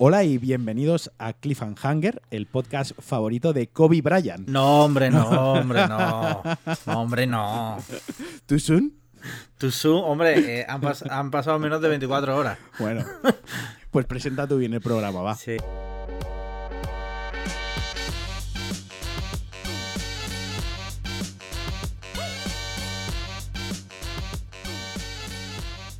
Hola y bienvenidos a Cliffhanger, el podcast favorito de Kobe Bryant. No, hombre, no, hombre, no. No, hombre, no. ¿Tú soon? Tú soon, hombre, eh, han, pas- han pasado menos de 24 horas. Bueno, pues presenta tú bien el programa, va. Sí.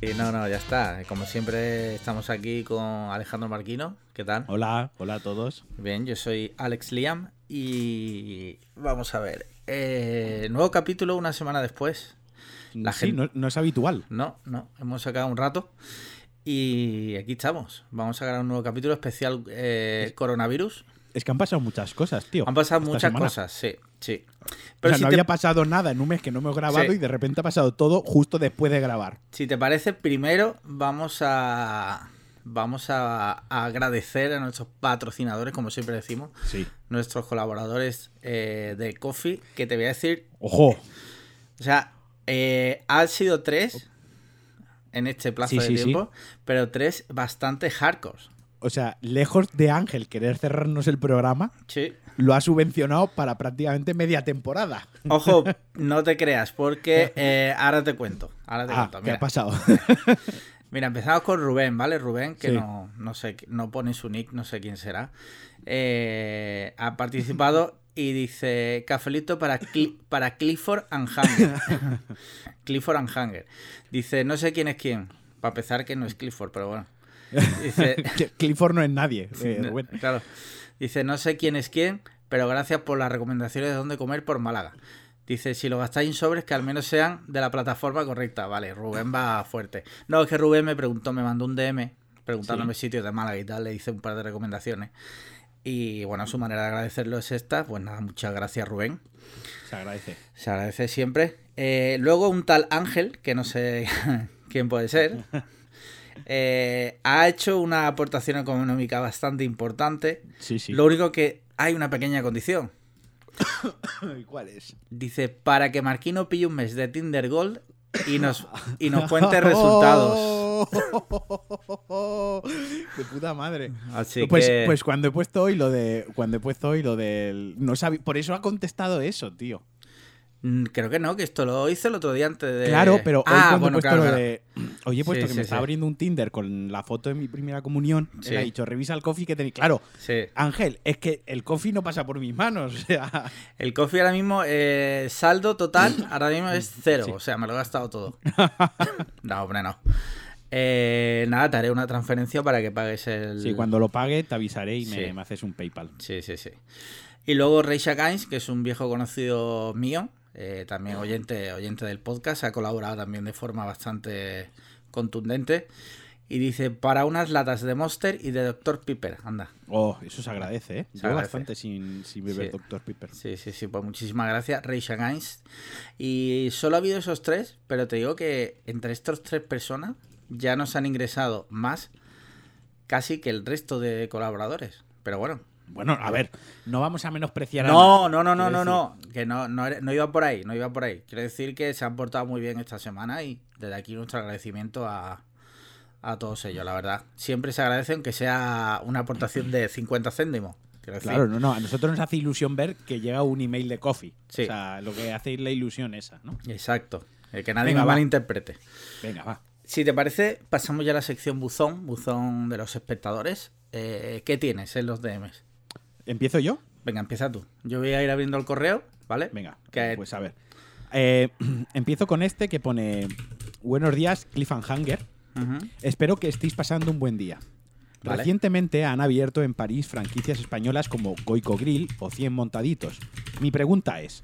Y no, no, ya está. Como siempre, estamos aquí con Alejandro Marquino. ¿Qué tal? Hola, hola a todos. Bien, yo soy Alex Liam y vamos a ver. Eh, nuevo capítulo una semana después. La sí, gente- no, no es habitual. No, no, hemos sacado un rato y aquí estamos. Vamos a grabar un nuevo capítulo especial eh, coronavirus. Es que han pasado muchas cosas, tío. Han pasado muchas semana. cosas, sí, sí. O Pero sea, si, no te, había pasado nada en un mes que no hemos grabado Sí. y de repente ha pasado todo justo después de grabar. si te parece, primero vamos a vamos a, agradecer a nuestros patrocinadores, como siempre decimos, Sí. nuestros colaboradores eh, de Coffee, que te voy a decir Ojo. O sea, eh, han sido tres en este plazo Sí, de sí. tiempo, pero tres bastante hardcore. O sea, lejos de Ángel querer cerrarnos el programa, Sí. lo ha subvencionado para prácticamente media temporada. Ojo, no te creas, porque eh, ahora te cuento. Ahora te Ah, cuento. ¿qué ha pasado? mira, empezamos con Rubén, ¿vale? Rubén, que Sí. no, no sé, no pone su nick, no sé quién será. Eh, ha participado y dice cafelito para, Cli- para Clifford and Hanger. Clifford and Hanger. Dice, no sé quién es quién. Para empezar que no es Clifford, pero bueno. Dice, Clifford no es nadie. eh, Rubén. Claro. Dice, no sé quién es quién, pero gracias por las recomendaciones de dónde comer por Málaga. Dice, si lo gastáis en sobres, que al menos sean de la plataforma correcta. Vale, Rubén va fuerte. No, es que Rubén me preguntó, me mandó un DM preguntándome sitios de Málaga y tal, le hice un par de recomendaciones. Y bueno, su manera de agradecerlo es esta. Pues nada, muchas gracias Rubén. Se agradece. Se agradece siempre. Eh, luego un tal Ángel, que no sé quién puede ser, eh, ha hecho una aportación económica bastante importante. Sí, sí. Lo único que hay una pequeña condición. ¿Y ¿Cuál es? Dice, para que Marquino pille un mes de Tinder Gold y nos, y nos cuente resultados. De puta madre. Así pues, que... pues cuando he puesto hoy lo de. Cuando he puesto hoy lo del. No sabi- por eso ha contestado eso, tío. Mm, Creo que no, que esto lo hice el otro día antes de... Claro, pero hoy ah, cuando bueno, he puesto claro, lo de. He puesto Sí, que sí, me está sí. abriendo un Tinder con la foto de mi primera comunión. Él ha dicho, revisa el coffee que tenéis. Claro, Sí. Ángel, es que el coffee no pasa por mis manos. O sea. El coffee ahora mismo, eh, saldo total, ahora mismo es cero. O sea, me lo he gastado todo. no, hombre, no. Eh, nada, te haré una transferencia para que pagues el. Sí, cuando lo pague te avisaré y me, me haces un PayPal. Sí, sí, sí. Y luego Reisha Gaines, que es un viejo conocido mío, eh, también oyente, oyente del podcast, ha colaborado también de forma bastante contundente. Y dice, para unas latas de Monster y de Dr. Pepper. Anda. Oh, eso se agradece, ¿eh? Se agradece. bastante sin, sin beber Sí. Dr. Pepper. Sí, sí, sí, pues muchísimas gracias. Y solo ha habido esos tres, pero te digo que entre estos tres personas ya nos han ingresado más casi que el resto de colaboradores. Pero bueno. Bueno, a ver, no vamos a menospreciar a No, nadie, no, no, no, no, no. Que no, no, no iba por ahí, no iba por ahí. Quiero decir que se han portado muy bien esta semana y desde aquí nuestro agradecimiento a, a todos ellos, la verdad. Siempre se agradece aunque sea una aportación de 50 céntimos. Claro, no, no, a nosotros nos hace ilusión ver que llega un email de coffee. Sí. O sea, lo que hace es la ilusión esa, ¿no? Exacto. El que nadie Venga, malinterprete. Venga, va. Si te parece, pasamos ya a la sección buzón, buzón de los espectadores. Eh, ¿Qué tienes en los DMs? ¿Empiezo yo? Venga, empieza tú. Yo voy a ir abriendo el correo, ¿vale? Venga, Que- pues a ver. Eh, empiezo con este que pone Buenos días, Cliffhanger. Ujú. Espero que estéis pasando un buen día. Vale. Recientemente han abierto en París franquicias españolas como Goico Grill o 100 Montaditos. Mi pregunta es,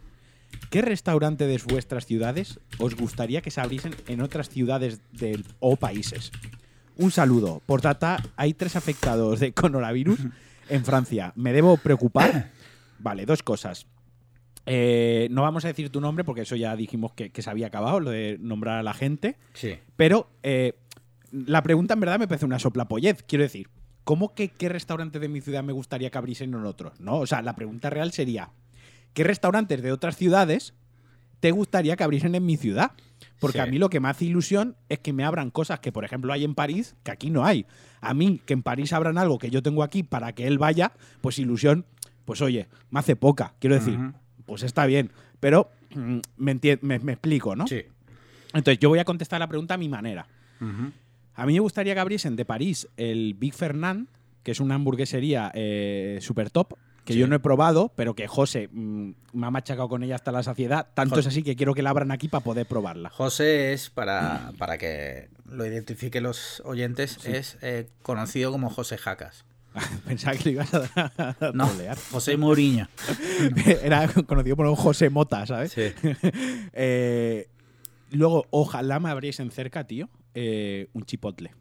¿qué restaurante de vuestras ciudades os gustaría que se abriesen en otras ciudades del- o países? Un saludo. Por data, hay tres afectados de coronavirus en Francia. ¿Me debo preocupar? Vale, dos cosas. Eh, no vamos a decir tu nombre porque eso ya dijimos que, que se había acabado, lo de nombrar a la gente. Sí. Pero eh, la pregunta en verdad me parece una soplapollez. Quiero decir, ¿cómo que qué restaurante de mi ciudad me gustaría que abriesen en otros? No, o sea, la pregunta real sería, ¿qué restaurantes de otras ciudades te gustaría que abriesen en mi ciudad? Porque Sí. a mí lo que me hace ilusión es que me abran cosas que, por ejemplo, hay en París, que aquí no hay. A mí, que en París abran algo que yo tengo aquí para que él vaya, pues ilusión, pues oye, me hace poca. Quiero decir, pues está bien. Pero mm, me, me, me explico, ¿no? Sí. Entonces, yo voy a contestar la pregunta a mi manera. A mí me gustaría que abriesen de París el Big Fernand, que es una hamburguesería eh, super top, que Sí. yo no he probado, pero que José mm, me ha machacado con ella hasta la saciedad. Tanto José. es así que quiero que la abran aquí para poder probarla. José es, para, para que lo identifiquen los oyentes, es eh, conocido como José Jacas. Pensaba que le ibas a, a No, trolear. José Mourinho. Era conocido por un José Mota, ¿sabes? Sí. Eh, luego, ojalá me abriesen cerca, tío, eh, un chipotle.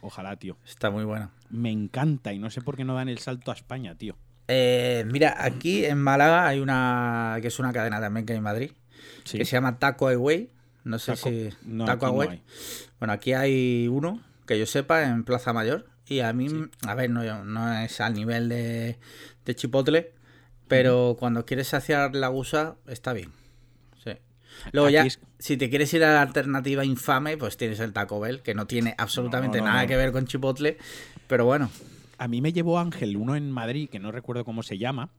Ojalá, tío. Está muy bueno. Me encanta y no sé por qué no dan el salto a España, tío. Eh, mira, aquí en Málaga hay una que es una cadena también que hay en Madrid, Sí. que se llama Taco Away. No sé Taco- si. no, Taco no Away. Bueno, aquí hay uno que yo sepa en Plaza Mayor. Y a mí, a ver, no, no es al nivel de, de Chipotle, pero cuando quieres saciar la gusa, está bien. Sí. Luego Aquí ya, es- si te quieres ir a la alternativa infame, pues tienes el Taco Bell, que no tiene absolutamente nada que ver con Chipotle, pero bueno. A mí me llevó Ángel, uno en Madrid, que no recuerdo cómo se llama,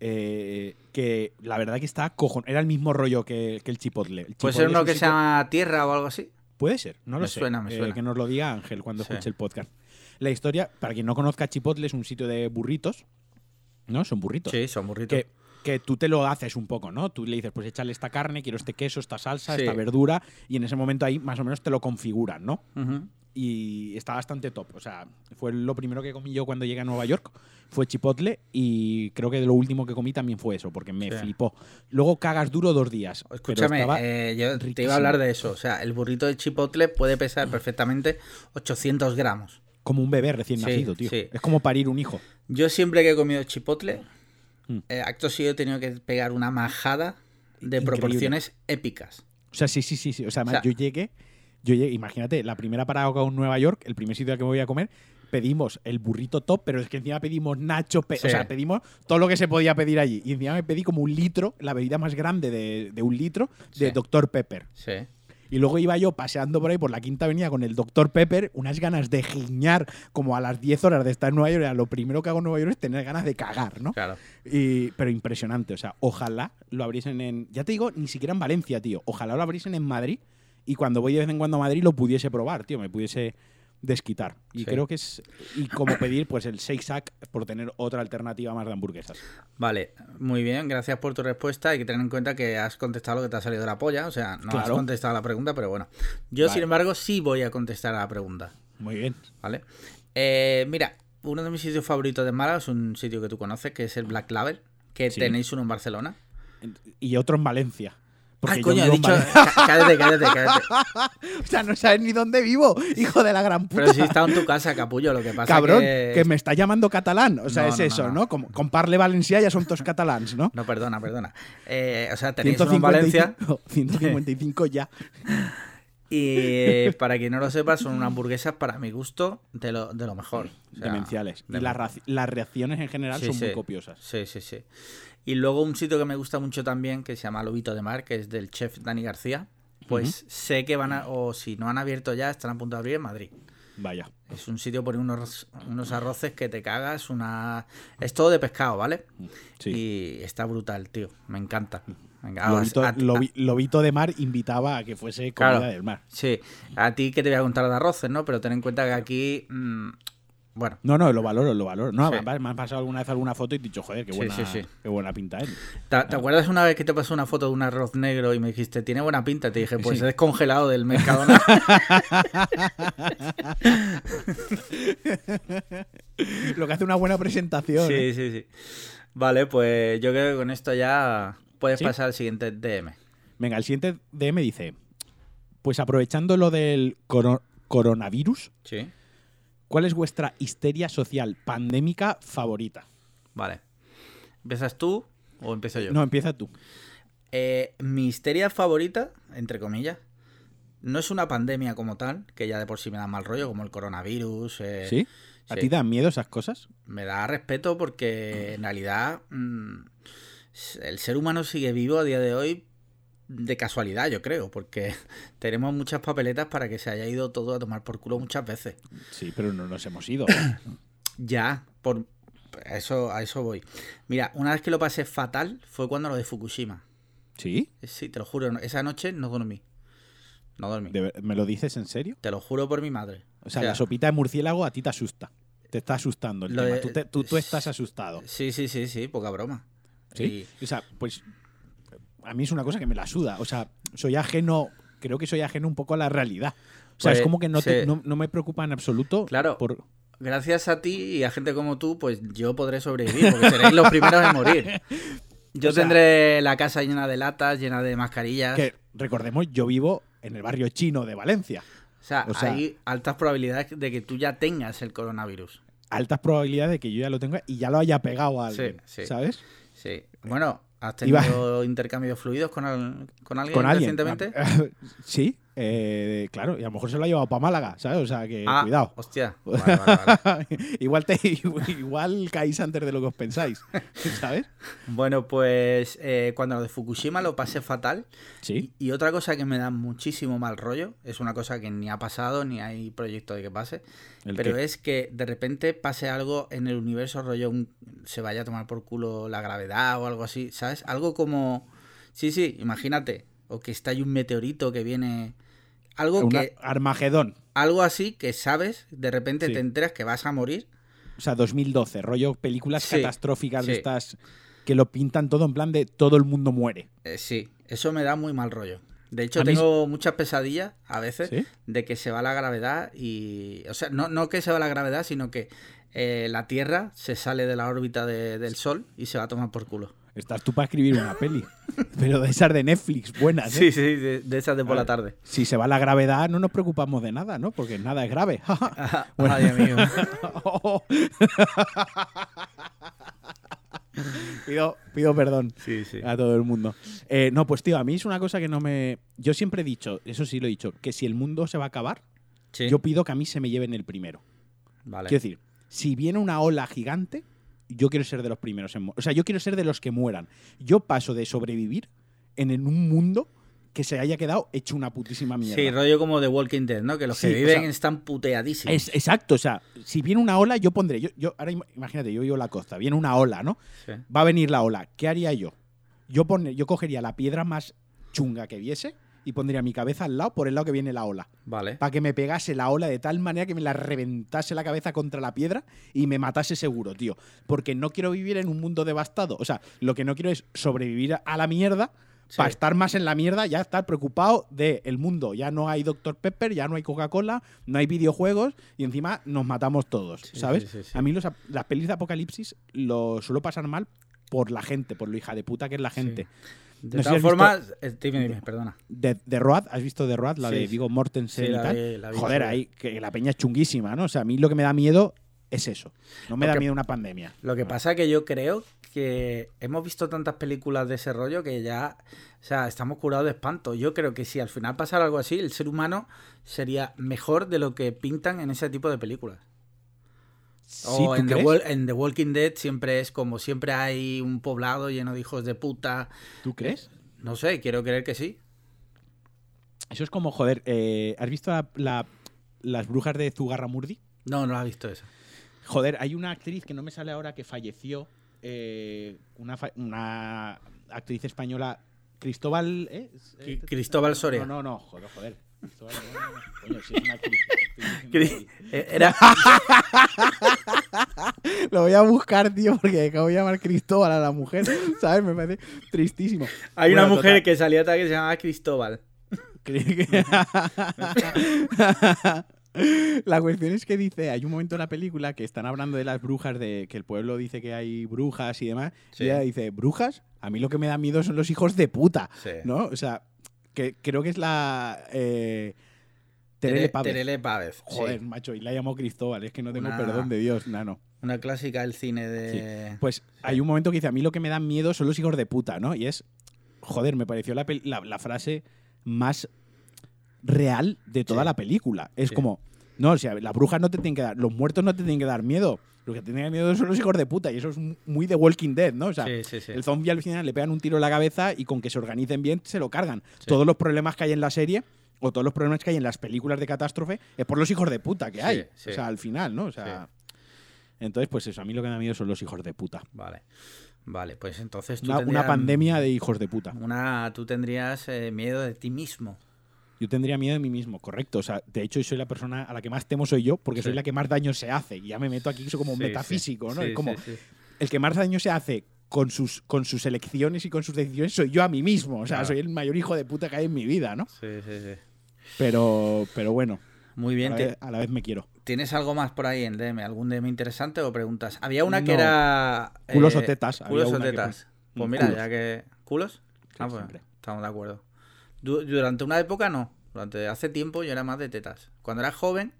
eh, que la verdad que está cojon... Era el mismo rollo que, que el chipotle. El Puede chipotle ser es uno un que se llama Tierra o algo así. Puede ser, no lo Me sé. suena, me Eh, suena. que nos lo diga Ángel cuando Sí. escuche el podcast. La historia, para quien no conozca Chipotle, es un sitio de burritos. ¿No? Son burritos. Sí, son burritos. Que, que tú te lo haces un poco, ¿no? Tú le dices, pues échale esta carne, quiero este queso, esta salsa, Sí. esta verdura, y en ese momento ahí más o menos te lo configuran, ¿no? Y está bastante top. O sea, fue lo primero que comí yo cuando llegué a Nueva York. Fue chipotle y creo que lo último que comí también fue eso, porque me Sí. flipó. Luego cagas duro dos días. Escúchame, eh, yo te iba a hablar de eso. O sea, el burrito de chipotle puede pesar perfectamente 800 gramos. como un bebé recién Sí, nacido, tío. sí. Es como parir un hijo. Yo siempre que he comido chipotle, Mm. eh, acto seguido he tenido que pegar una majada de Increíble. proporciones épicas. O sea, sí, sí, sí. sí. O sea, O sea- yo llegué, yo llegué, imagínate, la primera parada con Nueva York, el primer sitio al que me voy a comer, pedimos el burrito top, pero es que encima pedimos nacho, pe- Sí. o sea, pedimos todo lo que se podía pedir allí. Y encima me pedí como un litro, la bebida más grande de, de un litro, de Sí. Dr. Pepper. Sí. Y luego iba yo paseando por ahí por la quinta avenida con el Dr. Pepper, unas ganas de giñar como a las 10 horas de estar en Nueva York. Lo primero que hago en Nueva York es tener ganas de cagar, ¿no? Claro. Y, pero impresionante. O sea, ojalá lo abriesen en. Ya te digo, ni siquiera en Valencia, tío. Ojalá lo abriesen en Madrid y cuando voy de vez en cuando a Madrid lo pudiese probar, tío. Me pudiese desquitar. Y Sí. creo que es. Y como pedir, pues el Shake Shack por tener otra alternativa más de hamburguesas. Vale, muy bien, gracias por tu respuesta. Hay que tener en cuenta que has contestado lo que te ha salido de la polla. O sea, no has contestado la pregunta, pero bueno. Yo, Vale. sin embargo, sí voy a contestar a la pregunta. Muy bien. ¿Vale? Eh, mira, uno de mis sitios favoritos de Málaga es un sitio que tú conoces, que es el Black Label, que Sí. tenéis uno en Barcelona. Y otro en Valencia. Porque yo coño, he dicho. Valencia. Cá- Cállate, cállate, cállate. O sea, no sabes ni dónde vivo, hijo de la gran puta. Pero si está en tu casa, capullo, lo que pasa Cabrón, que. que... me está llamando catalán. O sea, No, es no, eso, no. ¿no? Como, con parle valencià ya son todos catalans, ¿no? No, perdona, perdona. Eh, o sea, tenéis uno en Valencia. 155 ya. Y eh, para quien no lo sepa, son unas hamburguesas, para mi gusto, de lo, de lo mejor. O sea, Demenciales. de Y las, las reacciones en general Sí, son sí. muy copiosas. Sí, sí, sí. Y luego un sitio que me gusta mucho también, que se llama Lobito de Mar, que es del chef Dani García. Pues sé que van a, o si no han abierto ya, están a punto de abrir en Madrid. Vaya. Es un sitio por unos, unos arroces que te cagas, una... Es todo de pescado, ¿vale? Sí. Y está brutal, tío. Me encanta. Venga, Lobito, a- a- Lobi- Lobito de Mar invitaba a que fuese comida Claro. del mar. Sí, a ti que te voy a contar de arroces, ¿no? Pero ten en cuenta que aquí... mm, bueno, No, no, lo valoro, lo valoro. No, Sí. me han pasado alguna vez alguna foto y te he dicho, joder, qué buena, sí, sí. Qué buena pinta él. ¿te, te acuerdas una vez que te pasó una foto de un arroz negro y me dijiste, tiene buena pinta? Te dije, pues es congelado del Mercadona. Lo que hace una buena presentación. ¿eh? sí, sí, sí. Vale, pues yo creo que con esto ya puedes ¿Sí? pasar al siguiente DM. Venga, el siguiente DM dice: Pues aprovechando lo del coro- coronavirus, Sí. ¿cuál es vuestra histeria social pandémica favorita? Vale. ¿Empiezas tú o empiezo yo? No, empieza tú. Eh, mi histeria favorita, entre comillas, no es una pandemia como tal, que ya de por sí me da mal rollo, como el coronavirus. eh, ¿Sí? ¿A sí. ti dan miedo esas cosas? Me da respeto porque en realidad mm, el ser humano sigue vivo a día de hoy de casualidad, yo creo, porque tenemos muchas papeletas para que se haya ido todo a tomar por culo muchas veces. Sí, pero no nos hemos ido. Ya, por eso, a eso voy. Mira, una vez que lo pasé fatal fue cuando lo de Fukushima. ¿Sí? Sí, te lo juro, esa noche no dormí. No dormí. ¿De ver- ¿Me lo dices en serio? Te lo juro por mi madre. O sea, la sopita de murciélago a ti te asusta. Te está asustando el tema. de- Tú, te- tú- tú estás asustado. Sí, sí, sí, sí, poca broma. ¿Sí? O sea, pues a mí es una cosa que me la suda. O sea, soy ajeno, creo que soy ajeno un poco a la realidad. O sea, Pues, es como que no, te- sí. no, no me preocupa en absoluto. Claro. Por, Gracias a ti y a gente como tú, pues yo podré sobrevivir, porque seréis los primeros en morir. Yo O sea- tendré la casa llena de latas, llena de mascarillas. que recordemos, yo vivo en el barrio chino de Valencia. O sea, o sea- hay altas probabilidades de que tú ya tengas el coronavirus. Altas probabilidades de que yo ya lo tenga y ya lo haya pegado a alguien. Sí, sí. ¿Sabes? Sí. Bueno, ¿has tenido intercambio de fluidos con, al- con alguien Con alguien. recientemente? sí, eh, claro. Y a lo mejor se lo ha llevado para Málaga, ¿sabes? O sea, que Ah, cuidado. Hostia. Vale, vale, vale. igual, te, igual caéis antes de lo que os pensáis. ¿Sabes? Bueno, pues eh, cuando lo de Fukushima lo pasé fatal. Sí. Y, y otra cosa que me da muchísimo mal rollo, es una cosa que ni ha pasado, ni hay proyecto de que pase, ¿El pero qué? es que de repente pase algo en el universo, rollo, un- se vaya a tomar por culo la gravedad o algo así, ¿sabes? Algo como... Sí, sí, imagínate, o que está ahí un meteorito que viene... Algo Una- que... Armagedón. Algo así que sabes, de repente Sí. te enteras que vas a morir. O sea, 2012, rollo películas Sí, catastróficas de estas que lo pintan todo en plan de todo el mundo muere. Eh, sí, eso me da muy mal rollo. De hecho, A mí tengo muchas pesadillas a veces ¿Sí? de que se va la gravedad y... O sea, no, no que se va la gravedad, sino que eh, la Tierra se sale de la órbita de- del Sol y se va a tomar por culo. Estás tú para escribir una peli. Pero de esas de Netflix, buenas. ¿eh? Sí, sí, de, de esas de por la tarde. Si se va la gravedad, no nos preocupamos de nada, ¿no? Porque nada es grave. Bueno. Ay, amigo. pido, pido perdón Sí, sí. a todo el mundo. Eh, no, pues tío, a mí es una cosa que no me. Yo siempre he dicho, eso sí lo he dicho, que si el mundo se va a acabar, Sí, yo pido que a mí se me lleven el primero. vale. Quiero decir, si viene una ola gigante, yo quiero ser de los primeros en O sea, yo quiero ser de los que mueran. Yo paso de sobrevivir en, un mundo que se haya quedado hecho una putísima mierda. Sí, rollo como The Walking Dead, ¿no? Que los Sí, que o viven sea, están puteadísimos. Es, exacto, o sea, si viene una ola, yo pondré. Yo, yo, ahora im- imagínate, yo vivo en la costa, viene una ola, ¿no? Sí. Va a venir la ola. ¿Qué haría yo? Yo, pone- yo cogería la piedra más chunga que viese y pondría mi cabeza al lado, por el lado que viene la ola. Vale. Para que me pegase la ola de tal manera que me la reventase la cabeza contra la piedra y me matase seguro, tío. Porque no quiero vivir en un mundo devastado. O sea, lo que no quiero es sobrevivir a la mierda Sí. para estar más en la mierda, ya estar preocupado del el mundo. Ya no hay Dr. Pepper, ya no hay Coca-Cola, no hay videojuegos y encima nos matamos todos, Sí, ¿sabes? sí. A mí los las pelis de apocalipsis lo suelo pasar mal por la gente, por lo hija de puta que es la gente. De no sé si todas formas, eh, dime, dime, perdona. De, de Road, ¿has visto de Road? La Sí, de. Vigo Mortensen Sí, y tal. vi- la vi, Joder, ahí que la peña es chunguísima, ¿no? O sea, a mí lo que me da miedo es eso. No me Lo da que- miedo una pandemia. Lo que pasa que yo creo que hemos visto tantas películas de ese rollo que ya, o sea, estamos curados de espanto. Yo creo que si al final pasara algo así, el ser humano sería mejor de lo que pintan en ese tipo de películas. ¿Sí, o en The, en Walking Dead siempre es como siempre hay un poblado lleno de hijos de puta. ¿Tú crees? No sé, quiero creer que sí. Eso es como, joder, eh, ¿has visto la- la- las brujas de Zugarramurdi? No, no has visto eso. Joder, hay una actriz que no me sale ahora que falleció, eh, una, fa- una actriz española, Cristóbal... ¿eh? Cristóbal Soria. No, no, no, joder, joder. Coño, es una eh, Era, Lo voy a buscar, tío, porque acabo de llamar Cristóbal a la mujer, ¿sabes? Me parece tristísimo. hay una mujer total. que salía tal que se llamaba Cristóbal. La cuestión es que dice, hay un momento en la película que están hablando de las brujas, de que el pueblo dice que hay brujas y demás, Sí. y ella dice, ¿brujas? A mí lo que me da miedo son los hijos de puta, Sí. ¿no? O sea, que creo que es la... Eh, Terele Tere- Pávez. Terele Pávez, sí. Joder, macho, y la llamo Cristóbal, es que no tengo Una- perdón de Dios, nano. Una clásica del cine de. Pues hay un momento que dice, a mí lo que me da miedo son los hijos de puta, ¿no? Y es, joder, me pareció la, pel- la- la frase más real de toda Sí. la película. Es Sí. como, no, o sea, las brujas no te tienen que dar, los muertos no te tienen que dar miedo. Lo que tendría miedo son los hijos de puta. Y eso es muy de Walking Dead, ¿no? O sea, Sí, sí, sí. el zombie al final le pegan un tiro en la cabeza y con que se organicen bien se lo cargan. Todos los problemas que hay en la serie o todos los problemas que hay en las películas de catástrofe es por los hijos de puta que hay. O sea, al final, ¿no? O sea, entonces, pues eso, a mí lo que me da miedo son los hijos de puta. Vale. Vale, pues entonces tú una pandemia de hijos de puta. Una, tú tendrías eh, miedo de ti mismo. Yo tendría miedo de mí mismo, correcto. O sea, de hecho, soy la persona a la que más temo soy yo, porque soy la que más daño se hace. Y ya me meto aquí eso como Sí, metafísico, sí. ¿no? Sí, es como sí, sí. el que más daño se hace con sus, con sus elecciones y con sus decisiones soy yo a mí mismo. O sea, Claro. soy el mayor hijo de puta que hay en mi vida, ¿no? Sí, sí, sí. Pero, pero bueno, Muy a bien. la, te- vez, a la vez me quiero. ¿Tienes algo más por ahí en DM? ¿Algún DM interesante o preguntas? Había una que era. Culos o tetas, había Culos o que tetas. Pues Mm, mira, culos. ya que. ¿Culos? Sí, ah, pues siempre. estamos de acuerdo. Du- durante una época no. Durante hace tiempo yo era más de tetas. Cuando eras joven.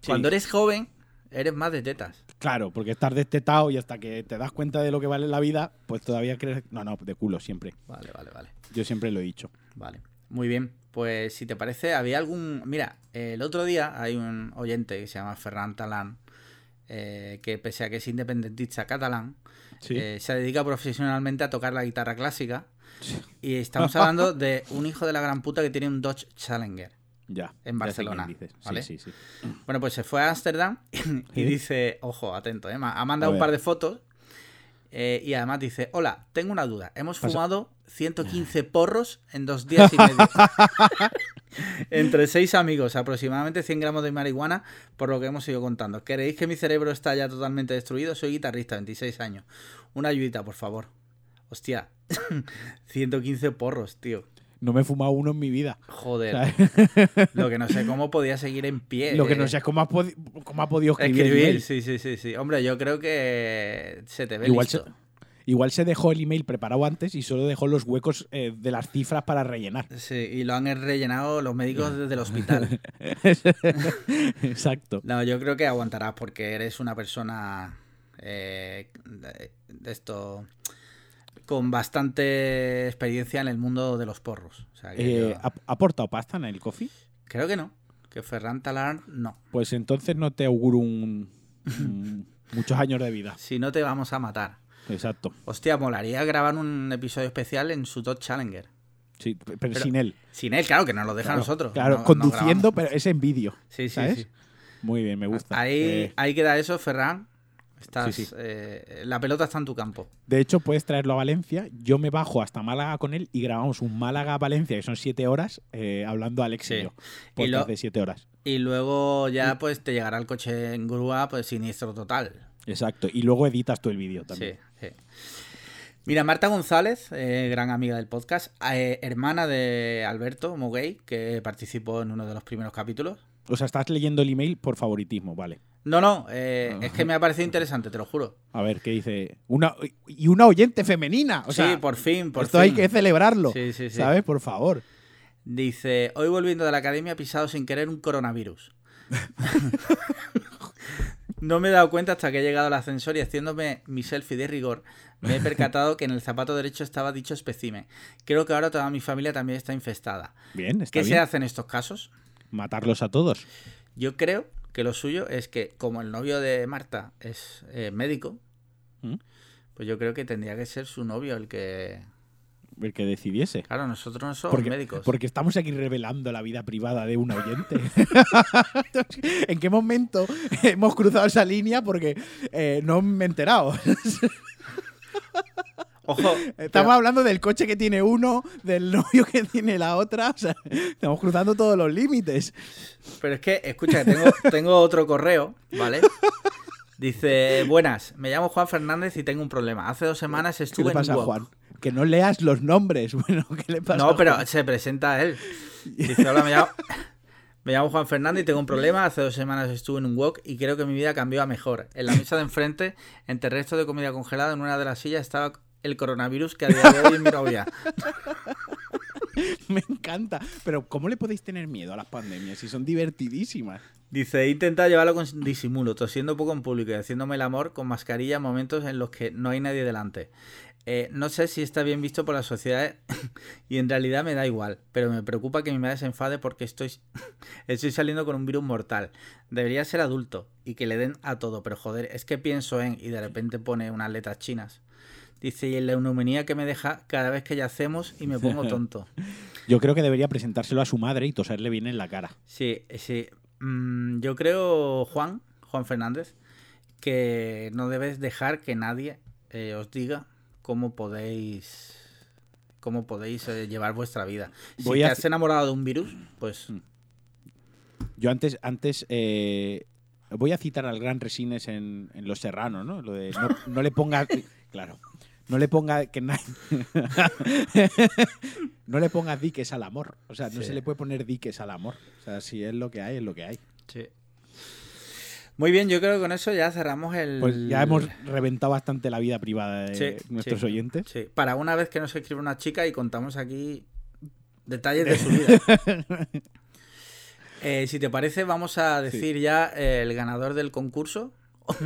Sí. Cuando eres joven, eres más de tetas. Claro, porque estás destetado y hasta que te das cuenta de lo que vale la vida, pues todavía crees. No, no, de culo, siempre. Vale, vale, vale. Yo siempre lo he dicho. Vale. Muy bien. Pues si te parece, había algún. Mira, el otro día hay un oyente que se llama Ferran Talán. eh, que pese a que es independentista catalán, Sí. eh, se dedica profesionalmente a tocar la guitarra clásica. Y estamos hablando de un hijo de la gran puta que tiene un Dodge Challenger. ya. en Barcelona, ¿vale? sí, sí. Bueno, pues se fue a Ámsterdam y dice, ojo, atento, ¿eh? ha mandado un par de fotos eh, y además dice, hola, tengo una duda, hemos Pasa- fumado 115 porros en dos días y medio. Entre seis amigos, aproximadamente 100 gramos de marihuana, por lo que hemos ido contando. ¿Queréis que mi cerebro está ya totalmente destruido? Soy guitarrista, 26 años. Una ayudita, por favor. Hostia, 115 porros, tío. No me he fumado uno en mi vida. Joder. ¿sabes? Lo que no sé cómo podía seguir en pie. Lo que no eh, sé es cómo has, podi- cómo has podido escribir. sí, sí, sí, sí. Hombre, yo creo que se te ve Igual se, igual se dejó el email preparado antes y solo dejó los huecos eh, de las cifras para rellenar. Sí, y lo han rellenado los médicos desde el hospital. Exacto. No, yo creo que aguantarás porque eres una persona eh, de esto con bastante experiencia en el mundo de los porros. O sea, que Eh, yo- ¿ha, aportado pasta en el coffee? creo que no. Que Ferran Talar no. Pues entonces no te auguro un, un- muchos años de vida. Si no te vamos a matar. Exacto. Hostia, molaría grabar un episodio especial en su Dodge Challenger. Sí, pero, Pero- sin él. Sin él, claro, que nos lo deja a nosotros. Claro, No- conduciendo, pero es en vídeo. Sí, sí, ¿sabes? sí. Muy bien, me gusta. Ahí, Eh, ahí queda eso, Ferran. Estás, Sí, sí. eh, la pelota está en tu campo. de hecho, puedes traerlo a Valencia. Yo me bajo hasta Málaga con él y grabamos un Málaga-Valencia, que son siete horas, eh, hablando a Alex Sí. y yo. Y lo- de siete horas. Y luego ya pues te llegará el coche en grúa, pues siniestro total. Exacto. Y luego editas tú el vídeo también. Sí, sí. Mira, Marta González, eh, gran amiga del podcast, eh, hermana de Alberto Moguey, que participó en uno de los primeros capítulos. O sea, estás leyendo el email por favoritismo, vale. No, no, eh, es que me ha parecido interesante, te lo juro. A ver, ¿qué dice? Una, y una oyente femenina. O sea, sí, por fin, por esto fin. hay que celebrarlo. Sí, sí, sí. ¿Sabes? Por favor. Dice, hoy volviendo de la academia he pisado sin querer un coronavirus. no me he dado cuenta hasta que he llegado al ascensor y haciéndome mi selfie de rigor, me he percatado que en el zapato derecho estaba dicho especime. Creo que ahora toda mi familia también está infestada. Bien, está ¿Qué se hace en estos casos? Matarlos a todos. Yo creo que lo suyo es que, como el novio de Marta es eh, médico, ¿Mm? pues yo creo que tendría que ser su novio el que... El que decidiese. Claro, nosotros no somos Porque, médicos. porque estamos aquí revelando la vida privada de un oyente. ¿En qué momento hemos cruzado esa línea? Porque eh, no me he enterado. Ojo, Estamos pero- hablando del coche que tiene uno, del novio que tiene la otra. O sea, estamos cruzando todos los límites. Pero es que, escucha, tengo, tengo otro correo, ¿vale? Dice, buenas, me llamo Juan Fernández y tengo un problema. Hace dos semanas ¿Qué estuve le pasa en a Juan? Que no leas los nombres. Bueno, ¿qué le pasa? No, a pero Juan? se presenta él. Dice, hola, me llamo, me llamo Juan Fernández y tengo un problema. Hace dos semanas estuve en un wok y creo que mi vida cambió a mejor. En la mesa de enfrente, entre restos de comida congelada, en una de las sillas estaba el coronavirus que a día de hoy es mi novia. Me encanta. Pero ¿cómo le podéis tener miedo a las pandemias si son divertidísimas? Dice, he intentado llevarlo con disimulo, tosiendo poco en público y haciéndome el amor con mascarilla en momentos en los que no hay nadie delante. Eh, no sé si está bien visto por la sociedad y en realidad me da igual, pero me preocupa que mi madre se enfade porque estoy, estoy saliendo con un virus mortal. Debería ser adulto y que le den a todo, pero joder, es que pienso en y de repente pone unas letras chinas. Dice, y en la neumonía que me deja cada vez que ya hacemos y me pongo tonto. Yo creo que debería presentárselo a su madre y toserle bien en la cara. Sí, sí. Mm, yo creo, Juan, Juan Fernández, que no debes dejar que nadie eh, os diga cómo podéis cómo podéis eh, llevar vuestra vida. Si Voy te a- has enamorado de un virus, pues Yo antes, antes eh, voy a citar al gran Resines en, en Los Serranos, ¿no? Lo de no, no le ponga, claro, no le ponga que no le pongas diques al amor. O sea, no Sí. se le puede poner diques al amor. O sea, si es lo que hay, es lo que hay. sí. Muy bien, yo creo que con eso ya cerramos el Pues ya hemos reventado bastante la vida privada de Sí, nuestros sí. oyentes. Sí, para una vez que nos escribe una chica y contamos aquí detalles de su vida. Eh, si te parece, vamos a decir ya el ganador del concurso.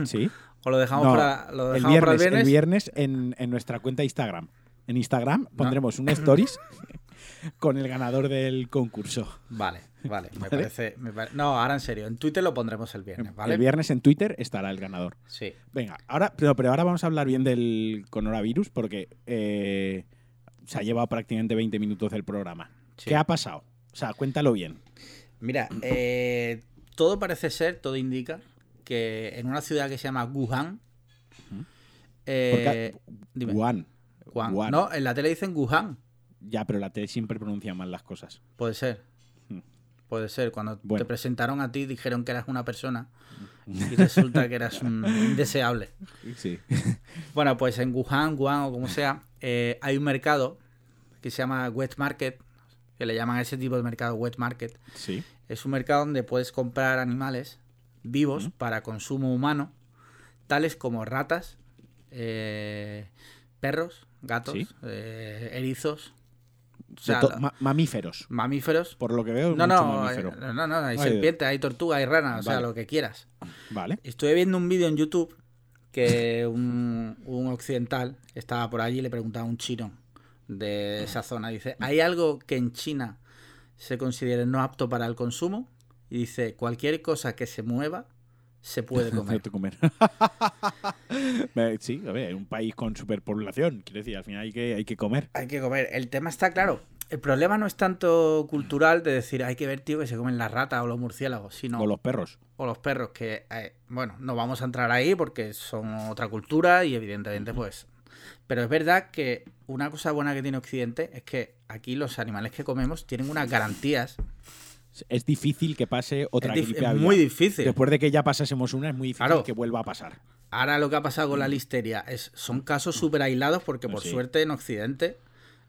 Sí. O lo dejamos, No, para, lo el viernes, para el viernes. el viernes en, en nuestra cuenta Instagram. En Instagram pondremos un stories con el ganador del concurso. Vale, vale, me parece. me pare- No, ahora en serio, en Twitter lo pondremos el viernes, ¿vale? El viernes en Twitter estará el ganador. Sí. Venga, ahora, pero, pero ahora vamos a hablar bien del coronavirus porque eh, se ha llevado prácticamente 20 minutos del programa. Sí. ¿Qué ha pasado? O sea, cuéntalo bien. Mira, eh, todo parece ser, todo indica que en una ciudad que se llama Wuhan. eh, dime. Wuhan. Wuhan. Wuhan. No, en la tele dicen Wuhan. Ya, pero la tele siempre pronuncia mal las cosas. Puede ser. Hmm. Puede ser. Cuando Bueno. te presentaron a ti dijeron que eras una persona y resulta que eras un indeseable. Sí. Bueno, pues en Wuhan, Wuhan o como sea, eh, hay un mercado que se llama Wet Market, que le llaman a ese tipo de mercado Wet Market. Sí. Es un mercado donde puedes comprar animales vivos para consumo humano, tales como ratas, eh, perros, gatos, Sí. eh, erizos, o sea, ma- mamíferos. mamíferos. Por lo que veo, No, mucho no, mamífero. eh, no, no, hay Ay, serpientes, hay tortugas, hay ranas, o sea, lo que quieras. Vale. Estuve viendo un vídeo en YouTube que un, un occidental estaba por allí y le preguntaba a un chino de esa zona. Dice, ¿hay algo que en China se considere no apto para el consumo? Y dice, cualquier cosa que se mueva se puede comer. Sí, a ver, un país con superpoblación. Quiero decir, al final hay que, hay que comer. hay que comer. El tema está claro. El problema no es tanto cultural de decir, hay que ver, tío, que se comen las ratas o los murciélagos, sino... O los perros. o los perros, que, eh, bueno, no vamos a entrar ahí porque son otra cultura y evidentemente pues... Pero es verdad que una cosa buena que tiene Occidente es que aquí los animales que comemos tienen unas garantías. Es difícil que pase otra es, gripe es aviar. muy difícil. Después de que ya pasásemos una, es muy difícil Claro. que vuelva a pasar. Ahora lo que ha pasado con la listeria es, son casos súper aislados porque por Sí. suerte en Occidente,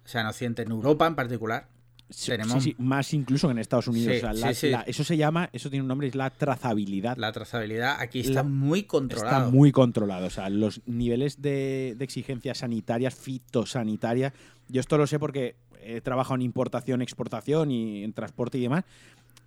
o sea, en Occidente, en Europa en particular, Sí, Tenemos- sí, sí, más incluso que en Estados Unidos. Sí, O sea, la- sí, sí. la- eso se llama, eso tiene un nombre, es la trazabilidad. la trazabilidad aquí La- está muy controlado. Está muy controlado. O sea, los niveles de, de exigencias sanitarias, fitosanitarias. Yo esto lo sé porque he trabajado en importación, exportación y en transporte y demás.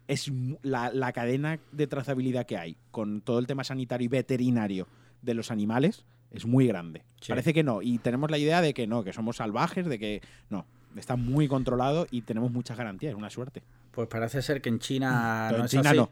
Es la, la cadena de trazabilidad que hay con todo el tema sanitario y veterinario de los animales es muy grande. Sí. Parece que no. Y tenemos la idea de que no, que somos salvajes, de que no. Está muy controlado y tenemos muchas garantías. Una suerte. Pues parece ser que en China Pero no en es China así. no.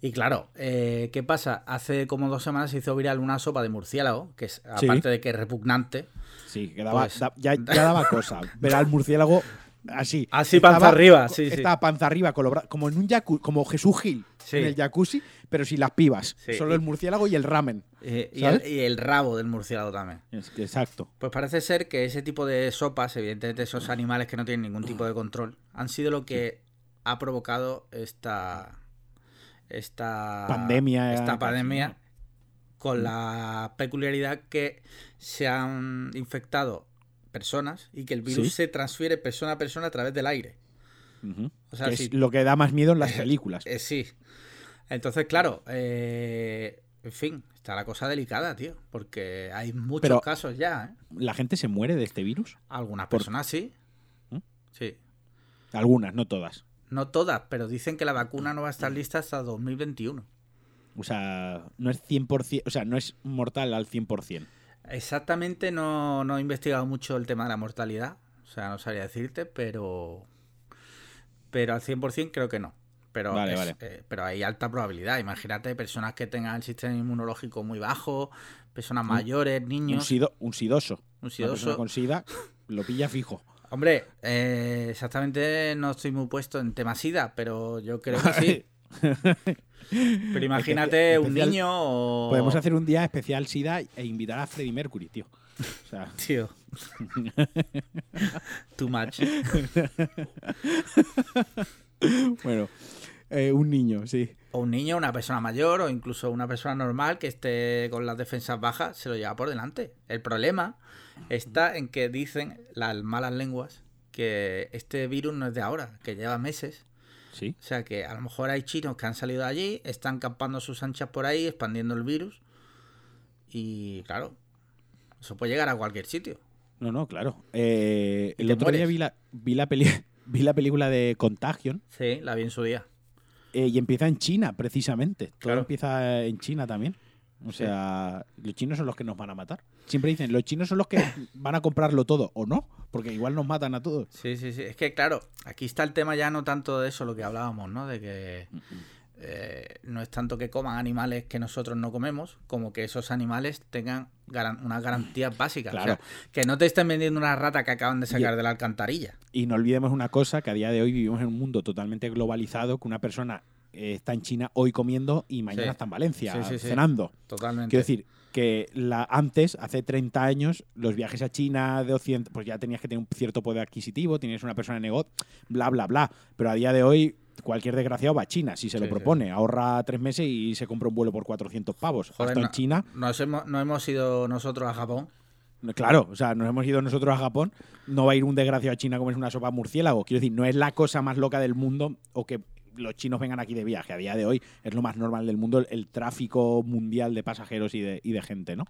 Y claro, eh, ¿qué pasa? Hace como dos semanas se hizo viral una sopa de murciélago, que es, Sí. aparte de que es repugnante, Sí, que daba- Pues- da- ya, ya daba cosa. Ver al murciélago así. Así, panza arriba, sí, sí. Estaba panza arriba, como en un jacuzzi, como Jesús Gil Sí. en el jacuzzi, pero sin las pibas. Sí, Solo el murciélago y el ramen. eh, y, el, y el rabo del murciélago también. Es que- exacto. Pues parece ser que ese tipo de sopas, evidentemente esos animales que no tienen ningún tipo de control, han sido lo que ha provocado esta esta Pandemia, esta pandemia con la peculiaridad que se han infectado personas y que el virus Sí. se transfiere persona a persona a través del aire. O sea, Que es lo que da más miedo en las películas. Eh, sí. Entonces, claro, eh, en fin, está la cosa delicada, tío, porque hay muchos Pero- casos ya, ¿eh? ¿La gente se muere de este virus? Algunas Por- personas sí. Sí. Algunas, no todas. No todas, pero dicen que la vacuna no va a estar lista hasta 2021. O sea, no es 100%, o sea, no es mortal al 100%. Exactamente no, no he investigado mucho el tema de la mortalidad. O sea, no sabría decirte, pero. Pero al 100% creo que no. Pero, Vale, es- vale. eh, pero hay alta probabilidad. Imagínate personas que tengan el sistema inmunológico muy bajo, personas mayores, Un, niños. sido- un sidoso. Un Una sidoso. con sida lo pilla fijo. Hombre, eh, exactamente no estoy muy puesto en tema SIDA, pero yo creo que sí. Pero imagínate un especial- niño o. Podemos hacer un día especial SIDA e invitar a Freddie Mercury, tío. O sea, Tío. Too much. bueno, eh, un niño, sí. O un niño, una persona mayor o incluso una persona normal que esté con las defensas bajas, se lo lleva por delante. El problema está en que dicen las malas lenguas que este virus no es de ahora, que lleva meses. Sí. O sea que a lo mejor hay chinos que han salido de allí, están campando sus anchas por ahí, expandiendo el virus. Y claro, eso puede llegar a cualquier sitio. No, no, claro. Eh, el otro día vi la, vi, la peli- vi la película de Contagion Sí, la vi en su día. eh, y empieza en China, precisamente. Todo Claro. empieza en China también. O Sí. sea, los chinos son los que nos van a matar. Siempre dicen, los chinos son los que van a comprarlo todo, o no, porque igual nos matan a todos. Sí, sí, sí. Es que claro, aquí está el tema ya no tanto de eso, lo que hablábamos, ¿no? De que eh, no es tanto que coman animales que nosotros no comemos, como que esos animales tengan garan- unas garantías básicas. O sea, Claro. que no te estén vendiendo una rata que acaban de sacar Y- de la alcantarilla. Y no olvidemos una cosa, que a día de hoy vivimos en un mundo totalmente globalizado, que una persona eh, está en China hoy comiendo y mañana Sí. está en Valencia Sí, sí, sí. cenando. Totalmente. Quiero decir que la, antes, hace 30 años, los viajes a China de Occidente, pues ya tenías que tener un cierto poder adquisitivo, tenías una persona de negocio, bla, bla, bla. Pero a día de hoy, cualquier desgraciado va a China, si se lo sí. propone. Ahorra tres meses y se compra un vuelo por 400 pavos. Joder, Hasta en no- China, Nos hemos, no hemos ido nosotros a Japón. no, claro, o sea, nos hemos ido nosotros a Japón, no va a ir un desgraciado a China a comerse una sopa murciélago. Quiero decir, no es la cosa más loca del mundo o que los chinos vengan aquí de viaje. A día de hoy es lo más normal del mundo el, el tráfico mundial de pasajeros y de, y de gente, ¿no?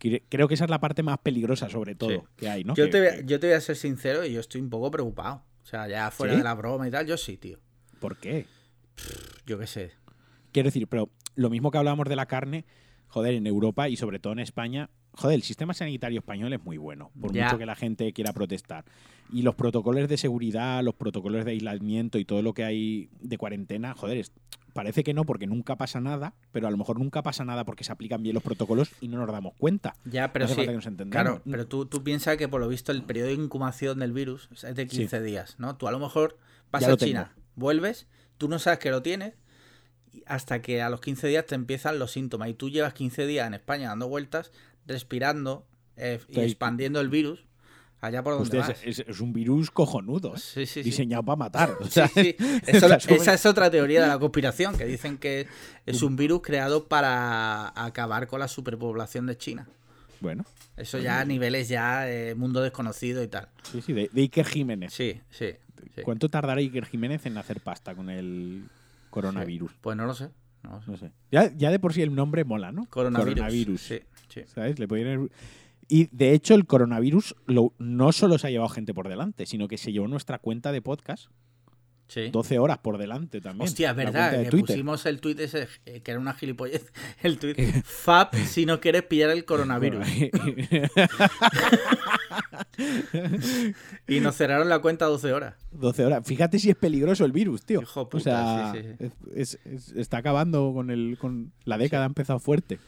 Cre- Creo que esa es la parte más peligrosa, sobre todo, Sí. que hay, ¿no? Yo, Que- te voy a, que- yo te voy a ser sincero y yo estoy un poco preocupado. O sea, ya fuera ¿Sí? de la broma y tal, yo sí, tío. ¿Por qué? Yo qué sé. Quiero decir, pero lo mismo que hablábamos de la carne, joder, en Europa y sobre todo en España, joder, el sistema sanitario español es muy bueno, por Ya. mucho que la gente quiera protestar. Y los protocolos de seguridad, los protocolos de aislamiento y todo lo que hay de cuarentena, joder, es- parece que no porque nunca pasa nada, pero a lo mejor nunca pasa nada porque se aplican bien los protocolos y no nos damos cuenta. Ya, pero sí. Claro, pero tú, tú piensas que por lo visto el periodo de incubación del virus es de 15 días, ¿no? Tú a lo mejor vas a China, vuelves, tú no sabes que lo tienes, hasta que a los 15 días te empiezan los síntomas. Y tú llevas 15 días en España dando vueltas, respirando eh, y expandiendo el virus allá por donde vas. es, un virus cojonudo, ¿eh? Sí, sí, sí. diseñado para matar. o sea. Eso- esa es otra teoría de la conspiración, que dicen que es un virus creado para acabar con la superpoblación de China. Bueno, Eso ya a niveles ya eh, mundo desconocido y tal. sí, sí, de, de Iker Jiménez. Sí, sí. ¿Cuánto tardará Iker Jiménez en hacer pasta con el coronavirus? Pues no lo sé. No lo sé. No sé. Ya, ya de por sí el nombre mola, ¿no? Coronavirus. Sí, sí. ¿Sabes? Le podían- Y de hecho, el coronavirus lo- no solo se ha llevado gente por delante, sino que se llevó nuestra cuenta de podcast sí. 12 horas por delante también. Hostia, verdad, que Twitter. pusimos el tuit ese, eh, que era una gilipollez. El tuit, Fab, si no quieres pillar el coronavirus. Y nos cerraron la cuenta 12 horas. 12 horas. Fíjate si es peligroso el virus, tío. Hijo o sea, sí, sí, es- es- es- está acabando con el con la década, ha empezado fuerte.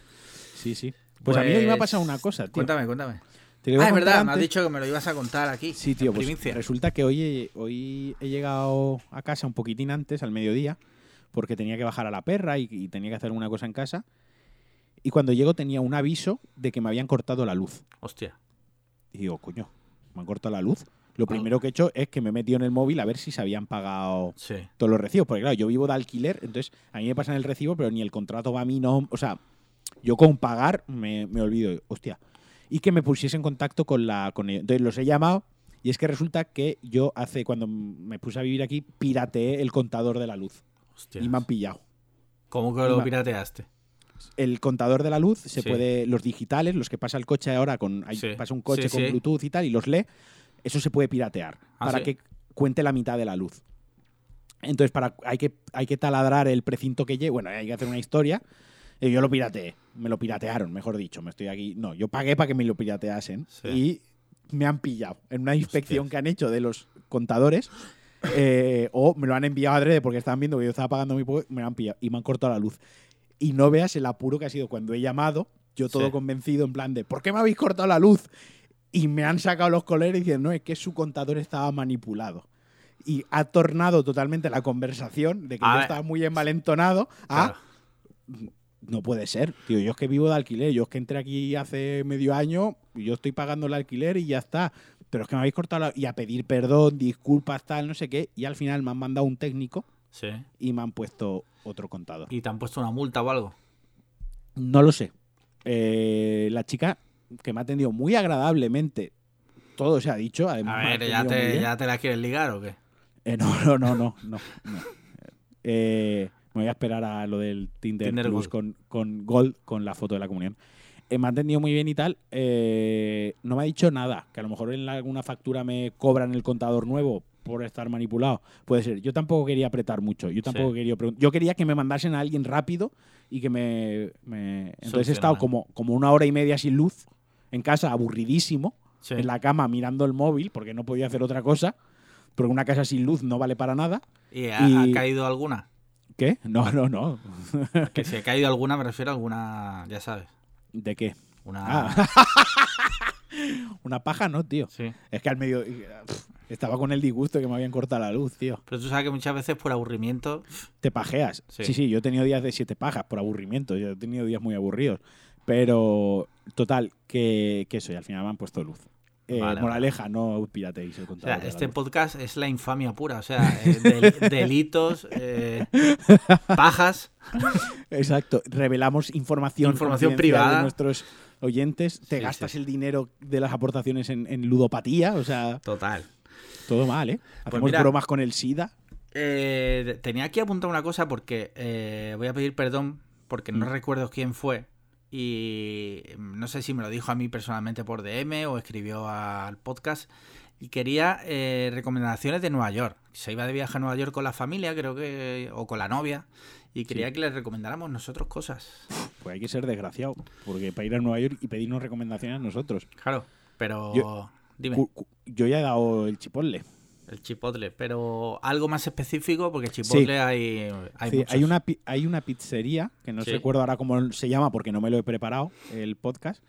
Sí, sí. Pues, a mí hoy me ha Pues, pasado una cosa, tío. Cuéntame, cuéntame. Te Ah, a es verdad, me has dicho que me lo ibas a contar aquí. Sí, tío, en pues primicia. resulta que hoy he, hoy he llegado a casa un poquitín antes, al mediodía, porque tenía que bajar a la perra y, y tenía que hacer una cosa en casa. Y cuando llego tenía un aviso de que me habían cortado la luz. Hostia. Y digo, coño, me han cortado la luz. Lo Ah. primero que he hecho es que me he metido en el móvil a ver si se habían pagado Sí. todos los recibos. Porque claro, yo vivo de alquiler, entonces a mí me pasan el recibo, pero ni el contrato va a mí, no. O sea, yo con pagar me, me olvido. Hostia. Y que me pusiese en contacto con la. Con ellos. Entonces los he llamado y es que resulta que yo hace, cuando me puse a vivir aquí, pirateé el contador de la luz. Y me han pillado. ¿Cómo que lo pirateaste? El contador de la luz se Sí. puede. Los digitales, los que pasa el coche ahora con. Sí. pasa un coche Sí, con. Bluetooth y tal, y los lee. Eso se puede piratear Ah, para que cuente la mitad de la luz. Entonces, para, hay, que, hay que taladrar el precinto que lleve. Bueno, hay que hacer una historia. Y yo lo pirateé. Me lo piratearon, mejor dicho. Me estoy aquí. No, yo pagué para que me lo pirateasen. Sí. Y me han pillado. En una inspección que han hecho de los contadores. eh, o me lo han enviado adrede porque estaban viendo que yo estaba pagando mi me lo han pillado y me han cortado la luz. Y no veas el apuro que ha sido cuando he llamado, yo todo Sí. convencido en plan de ¿por qué me habéis cortado la luz? Y me han sacado los coleros y dicen, no, es que su contador estaba manipulado. Y ha tornado totalmente la conversación de que A yo ver. estaba muy envalentonado a Claro. No puede ser, tío. Yo es que vivo de alquiler. Yo es que entré aquí hace medio año y yo estoy pagando el alquiler y ya está. Pero es que me habéis cortado la... Y a pedir perdón, disculpas, tal, no sé qué. Y al final me han mandado un técnico Sí. y me han puesto otro contador. ¿Y te han puesto una multa o algo? No lo sé. Eh, la chica que me ha atendido muy agradablemente. Todo se ha dicho. Además, A ver, ¿ya te. ¿ya te la quieres ligar o qué? Eh, no, no, no, no, no. no. Eh, me voy a esperar a lo del Tinder, Tinder Plus con, con Gold, con la foto de la comunión. Eh, me ha entendido muy bien y tal. eh, no me ha dicho nada. Que a lo mejor en alguna factura me cobran el contador nuevo por estar manipulado. Puede ser. Yo tampoco quería apretar mucho. Yo tampoco Sí. quería Yo quería que me mandasen a alguien rápido y que me. me- Entonces he estado como, como una hora y media sin luz en casa, aburridísimo Sí. en la cama mirando el móvil porque no podía hacer otra cosa. Porque una casa sin luz no vale para nada. ¿Y ha, caído alguna? ¿Qué? No, no, no. Que si ha caído alguna, me refiero a alguna, ya sabes, ¿De qué? una... Ah. Una paja, no, tío. Sí. Es que al medio. Estaba con el disgusto que me habían cortado la luz, tío. Pero tú sabes que muchas veces por aburrimiento... Te pajeas. Sí. Sí. sí, yo he tenido días de siete pajas por aburrimiento. Yo he tenido días muy aburridos. Pero, total, que, que eso, y al final me han puesto luz. Eh, Vale, moraleja, no pirateéis el O sea, este podcast es la infamia pura. O sea, eh, del- delitos, eh, pajas. Exacto. Revelamos información, Información privada. de nuestros oyentes. Te Sí, gastas sí. el dinero de las aportaciones en, en ludopatía. O sea, Total. todo mal, ¿eh? Hacemos Pues mira- bromas con el SIDA. Tenía aquí apuntado una cosa porque voy a pedir perdón porque no Mm. recuerdo quién fue y no sé si me lo dijo a mí personalmente por DM o escribió al podcast y quería eh, recomendaciones de Nueva York. Se iba de viaje a Nueva York con la familia, creo que, o con la novia y quería que les recomendáramos nosotros cosas. Pues hay que ser desgraciado. Porque para ir a Nueva York y pedirnos recomendaciones a nosotros. Claro, pero Yo- dime. Yo ya he dado el chipotle. El chipotle, pero algo más específico porque chipotle hay, hay Sí, hay, una, hay una pizzería, que no Sí. recuerdo ahora cómo se llama porque no me lo he preparado, el podcast,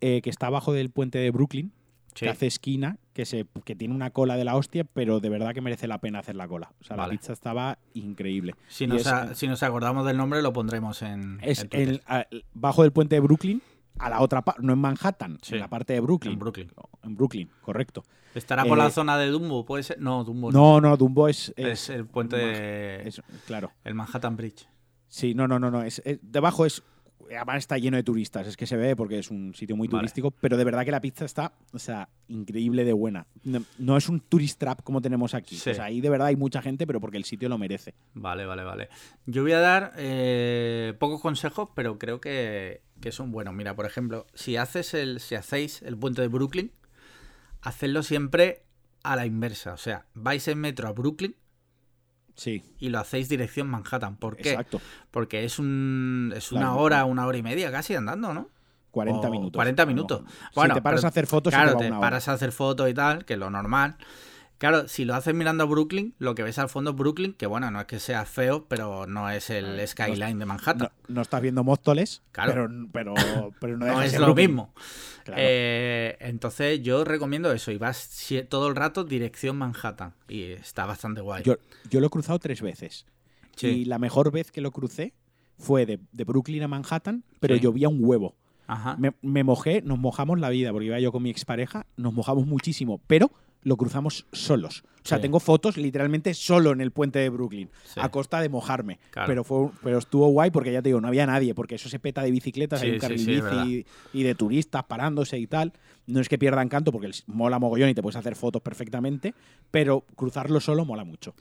eh, que está abajo del puente de Brooklyn, que hace esquina, que, se, que tiene una cola de la hostia, pero de verdad que merece la pena hacer la cola. O sea, Vale. la pizza estaba increíble. Si nos, es- a- si nos acordamos del nombre, lo pondremos en, Es el, a- bajo del puente de Brooklyn, a la otra parte, no en Manhattan, Sí. en la parte de Brooklyn. En Brooklyn. En Brooklyn, correcto. ¿Estará por la eh, zona de Dumbo? ¿Puede ser? No, Dumbo No, no, Dumbo es. Es el puente de... es- claro. El Manhattan Bridge. Sí, no, no, no, no. Es, es- debajo es. Además está lleno de turistas, es que se ve porque es un sitio muy Vale. turístico, pero de verdad que la pizza está, o sea, increíble de buena. No, no es un tourist trap como tenemos aquí. Sí. O sea, ahí de verdad hay mucha gente, pero porque el sitio lo merece. Vale, vale, vale. Yo voy a dar eh, pocos consejos, pero creo que, que son buenos. Mira, por ejemplo, si haces el, si hacéis el puente de Brooklyn, hacedlo siempre a la inversa. O sea, vais en metro a Brooklyn Sí, y lo hacéis dirección Manhattan. ¿Por qué? exacto. Porque es un es una hora, una hora y media casi andando, ¿no? 40 O minutos. 40 a lo minutos. Bueno, si te paras pero- a hacer fotos, Claro, te te paras a hacer fotos y tal, que es lo normal. Claro, si lo haces mirando a Brooklyn, lo que ves al fondo es Brooklyn, que bueno, no es que sea feo, pero no es el No, skyline de Manhattan. No, no estás viendo Móstoles, Claro. pero, pero, pero no, No, es lo Brooklyn. mismo. Claro. Eh, entonces yo recomiendo eso y vas todo el rato dirección Manhattan y está bastante guay. yo, yo lo he cruzado tres veces. Sí. Y la mejor vez que lo crucé fue de, de Brooklyn a Manhattan, pero Sí. llovía un huevo. Ajá. Me, me mojé, nos mojamos la vida, porque iba yo con mi expareja, nos mojamos muchísimo, pero lo cruzamos solos. O sea, Sí. tengo fotos literalmente solo en el puente de Brooklyn, Sí. a costa de mojarme. Claro. Pero, fue, pero estuvo guay porque ya te digo, no había nadie, porque eso se peta de bicicletas, hay un carril bici y de turistas parándose y tal. No es que pierdan canto porque mola mogollón y te puedes hacer fotos perfectamente, pero cruzarlo solo mola mucho.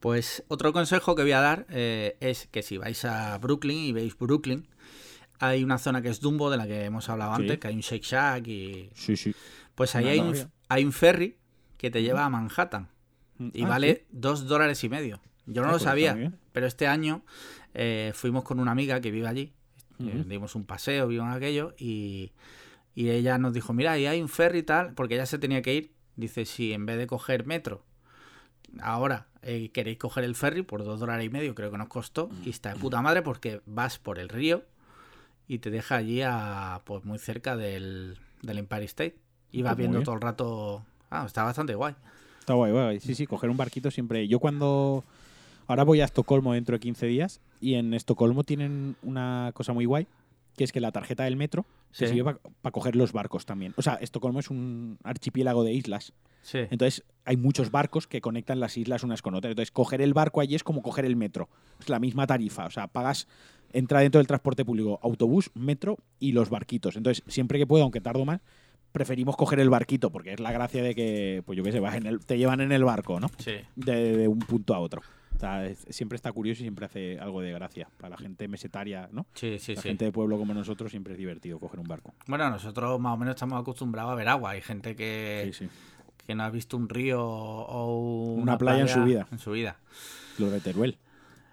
Pues otro consejo que voy a dar eh, es que si vais a Brooklyn y veis Brooklyn, hay una zona que es Dumbo, de la que hemos hablado antes, que hay un Shake Shack y... Sí, sí. Pues ahí No, hay no un, había. hay un ferry que te lleva a Manhattan y Ah, vale sí. dos dólares y medio. Yo no Ah, lo pues sabía, pero este año eh, fuimos con una amiga que vive allí. eh, dimos un paseo, vimos aquello y, y ella nos dijo, mira, ahí hay un ferry y tal, porque ella se tenía que ir. Dice, si en vez de coger metro, ahora eh, queréis coger el ferry por dos dólares y medio, creo que nos costó, y está de puta madre porque vas por el río y te deja allí a, pues muy cerca del, del Empire State. Y vas Pues muy viendo bien. todo el rato... Ah, está bastante guay. Está guay, guay. Sí, sí, coger un barquito siempre. Yo cuando. Ahora voy a Estocolmo dentro de 15 días y en Estocolmo tienen una cosa muy guay, que es que la tarjeta del metro se Sí. sirve para coger los barcos también. O sea, Estocolmo es un archipiélago de islas. Sí. Entonces hay muchos barcos que conectan las islas unas con otras. Entonces coger el barco allí es como coger el metro. Es la misma tarifa. O sea, pagas, entra dentro del transporte público, autobús, metro y los barquitos. Entonces, siempre que puedo, aunque tardo más, preferimos coger el barquito, porque es la gracia de que, pues yo qué sé, vas en el- te llevan en el barco, ¿no? Sí. De, de un punto a otro. O sea, es- siempre está curioso y siempre hace algo de gracia. Para la gente mesetaria, ¿no? Sí, sí, la sí. gente de pueblo como nosotros siempre es divertido coger un barco. Bueno, nosotros más o menos estamos acostumbrados a ver agua. Hay gente que, Sí, sí. que no ha visto un río o Una playa en su vida. En su vida. Los de Teruel.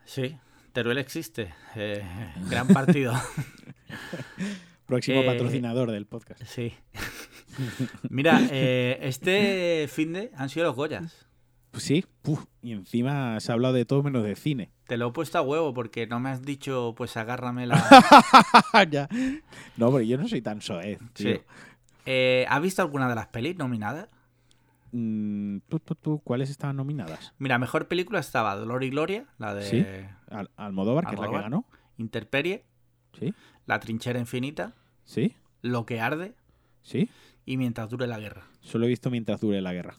Sí, Teruel existe. Eh, gran partido. Próximo Eh, patrocinador del podcast. sí. Mira, eh, este fin de han sido los Goyas. Pues sí, y encima se ha hablado de todo menos de cine. Te lo he puesto a huevo porque no me has dicho, pues agárrame la. ya. No, pero yo no soy tan soez. tío. Sí. Eh, ¿Has visto alguna de las pelis nominadas? Mm, tú, tú, tú, ¿Cuáles estaban nominadas? Mira, mejor película estaba Dolor y Gloria, la de Sí. Al Almodóvar, que es la que ganó. Interperie, Sí, La trinchera infinita, sí, Lo que arde sí. Y Mientras dure la guerra. Solo he visto mientras dure la guerra.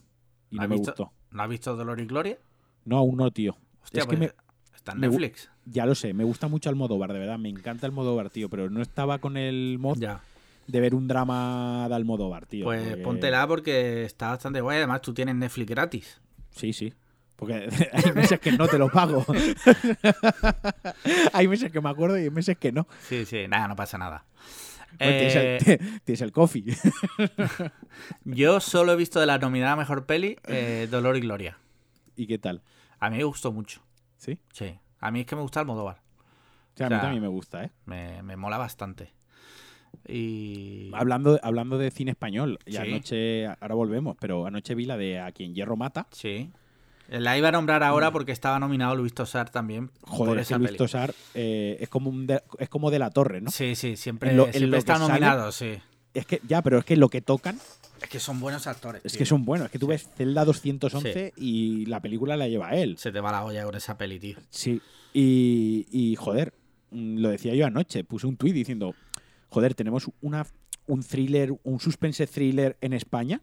Y no ¿Has me visto? gustó. ¿No has visto Dolor y Gloria? No, aún no, tío. Hostia, Es que pues está en me Netflix. Ya lo sé, me gusta mucho Almodóvar, de verdad. Me encanta Almodóvar, tío. Pero no estaba con el mod Ya. de ver un drama de Almodóvar, tío. Pues porque- póntela porque está bastante guay. Además, tú tienes Netflix gratis. Sí, sí. Porque hay meses que no te lo pago. hay meses que me acuerdo y hay meses que no. Sí, sí, nada, no pasa nada. Eh, tienes, el, tienes el coffee. yo solo he visto de la nominada mejor peli eh, Dolor y Gloria. ¿Y qué tal? A mí me gustó mucho. ¿Sí? Sí. A mí es que me gusta Almodóvar. O sea, a mí también me gusta, ¿eh? Me, me mola bastante. Y. Hablando, hablando de cine español, y Sí. anoche, ahora volvemos, pero anoche vi la de A quien hierro mata. Sí. La iba a nombrar ahora porque estaba nominado Luis Tosar también. Mm. Joder, por que esa Luis peli. Tosar eh, es, como un de, es como de la torre, ¿no? Sí, sí, siempre, En lo- en siempre lo está sale- nominado, sí. Es que, ya, pero es que lo que tocan Es que son buenos actores. es tío. que son buenos. Es que tú ves Zelda 211 y la película la lleva él. Se te va la olla con esa peli, tío. Sí. Y, y, joder, mm, lo decía yo anoche. Puse un tuit diciendo, joder, tenemos una, un thriller, un suspense thriller en España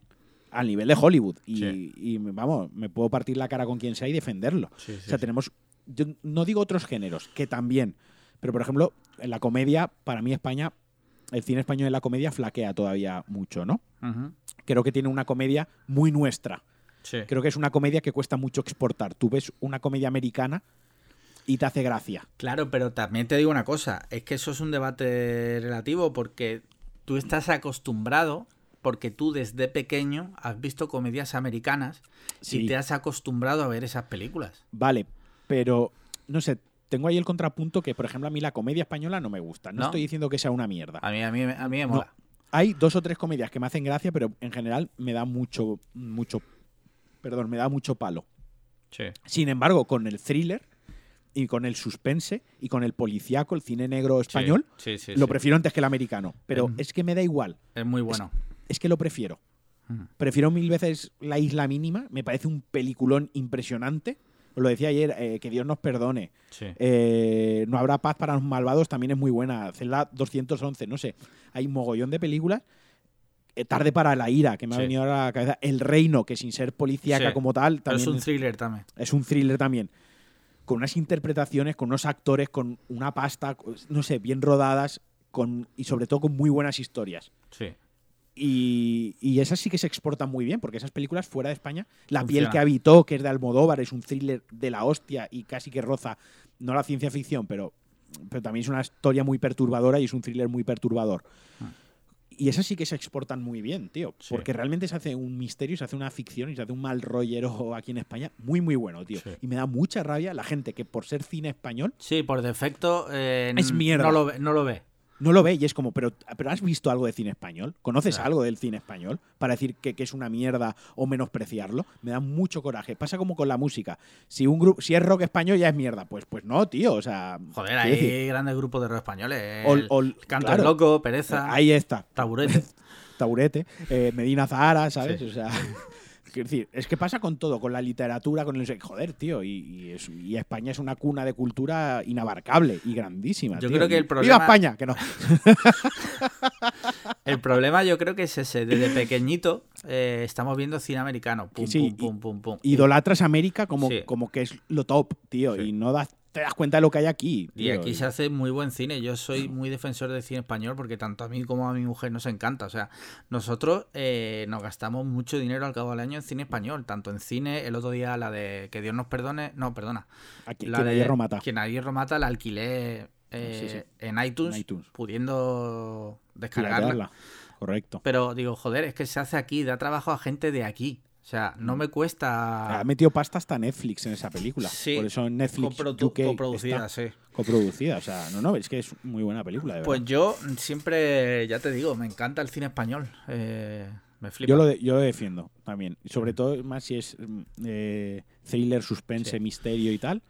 al nivel de Hollywood. Y, Sí. y, vamos, me puedo partir la cara con quien sea y defenderlo. Sí, sí, O sea, tenemos, yo no digo otros géneros, que también, pero por ejemplo, en la comedia, para mí España, el cine español en la comedia flaquea todavía mucho, ¿no? Creo que tiene una comedia muy nuestra. Creo que es una comedia que cuesta mucho exportar. Tú ves una comedia americana y te hace gracia. Claro, pero también te digo una cosa, es que eso es un debate relativo porque tú estás acostumbrado, porque tú desde pequeño has visto comedias americanas Sí. y te has acostumbrado a ver esas películas. Vale, pero no sé, tengo ahí el contrapunto que, por ejemplo, a mí la comedia española no me gusta. No, ¿No? estoy diciendo que sea una mierda. A mí, a mí, a mí me No. mola. Hay dos o tres comedias que me hacen gracia, pero en general me da mucho, mucho, perdón, me da mucho palo. Sí. Sin embargo, con el thriller y con el suspense y con el policíaco, el cine negro español, Sí, sí, lo prefiero antes que el americano. Pero es que me da igual. Es muy bueno. Es que lo prefiero. Mm. Prefiero mil veces La Isla Mínima. Me parece un peliculón impresionante. Os lo decía ayer, eh, que Dios nos perdone. Sí. Eh, no habrá paz para los malvados, también es muy buena. Celda 211, no sé. Hay un mogollón de películas. Eh, Tarde para la ira, que me ha venido ahora a la cabeza. El Reino, que sin ser policíaca Sí. como tal, Pero es un es, thriller también. es un thriller también. Con unas interpretaciones, con unos actores, con una pasta, no sé, bien rodadas con, y sobre todo con muy buenas historias. Sí. Y, y esas sí que se exportan muy bien, porque esas películas fuera de España, La piel que habitó, que es de Almodóvar, es un thriller de la hostia y casi que roza, no la ciencia ficción, pero, pero también es una historia muy perturbadora y es un thriller muy perturbador. Ah. y esas sí que se exportan muy bien, tío. Sí. Porque realmente se hace un misterio, se hace una ficción y se hace un mal rollero aquí en España muy, muy bueno, tío. Sí. Y me da mucha rabia la gente que por ser cine español Sí, por defecto. eh, Es mierda. No lo ve. No lo ve. No lo ve y es como, pero, pero ¿has visto algo de cine español? ¿Conoces Claro. algo del cine español para decir que, que es una mierda o menospreciarlo? Me da mucho coraje. Pasa como con la música. Si un grupo, si es rock español ya es mierda. Pues, pues no, tío. O sea. Joder, hay decir, grandes grupos de rock españoles. ol- El ol- Canto claro, el Loco, Pereza, Ahí está. Taburete. Taburete, eh, Medina Zahara, ¿sabes? Sí. O sea, decir, es que pasa con todo, con la literatura, con el... Joder, tío, y, y es- y España es una cuna de cultura inabarcable y grandísima. Yo tío. creo que el ¡Viva problema- España! Que no. El problema yo creo que es ese. Desde pequeñito eh, estamos viendo cine americano. Pum, Sí, pum, pum, pum, pum. Idolatras América como, Sí. como que es lo top, tío, Sí. y no das, te das cuenta de lo que hay aquí. Y aquí se hace muy buen cine. Yo soy muy defensor del cine español porque tanto a mí como a mi mujer nos encanta. O sea, nosotros eh, nos gastamos mucho dinero al cabo del año en cine español. Tanto en cine, el otro día la de Que Dios nos perdone. No, perdona. Aquí, La quien de hierro mata. Quien a hierro mata la alquilé eh, Sí, sí. En, iTunes, En iTunes. pudiendo descargarla. Correcto. Pero digo, joder, es que se hace aquí, da trabajo a gente de aquí. O sea, no me cuesta. Ha metido pasta hasta Netflix en esa película. Sí. Por eso Netflix coprodu- UK coproducida, sí. coproducida. O sea, no, no, es que es muy buena película, de verdad. Pues yo siempre, ya te digo, me encanta el cine español. Eh, me flipa. Yo lo, de- yo lo defiendo también. Sobre todo, más si es mm, eh, thriller, suspense, Sí. misterio y tal,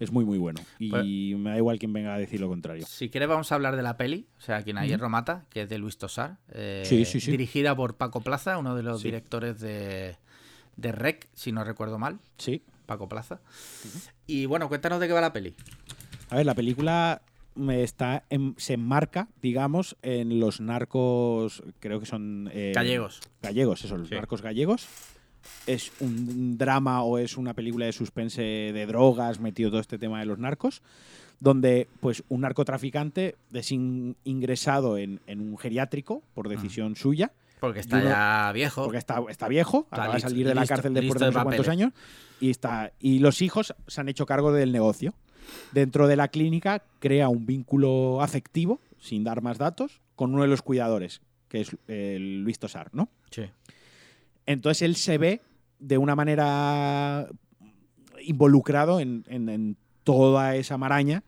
es muy, muy bueno. Y Pues- me da igual quien venga a decir lo contrario. Si quieres vamos a hablar de la peli, o sea, quien a Ujú. hierro mata, que es de Luis Tosar. eh, Sí, sí, sí. Dirigida por Paco Plaza, uno de los directores de, de Rec, si no recuerdo mal. Sí. Paco Plaza. Y bueno, cuéntanos de qué va la peli. A ver, la película me está en- se enmarca, digamos, en los narcos, creo que son... eh, Gallegos. Gallegos, eso, los Sí. narcos gallegos. Es un drama o es una película de suspense de drogas, metido todo este tema de los narcos, donde pues un narcotraficante es in- ingresado en, en un geriátrico por decisión suya, Porque está uno- ya viejo. porque está, está viejo, Está acaba de salir de la listo- cárcel después de no sé cuántos años, y, está, y los hijos se han hecho cargo del negocio. Dentro de la clínica crea un vínculo afectivo, sin dar más datos, con uno de los cuidadores, que es eh, Luis Tosar, ¿no? Sí. Entonces él se ve de una manera involucrado en, en- en toda esa maraña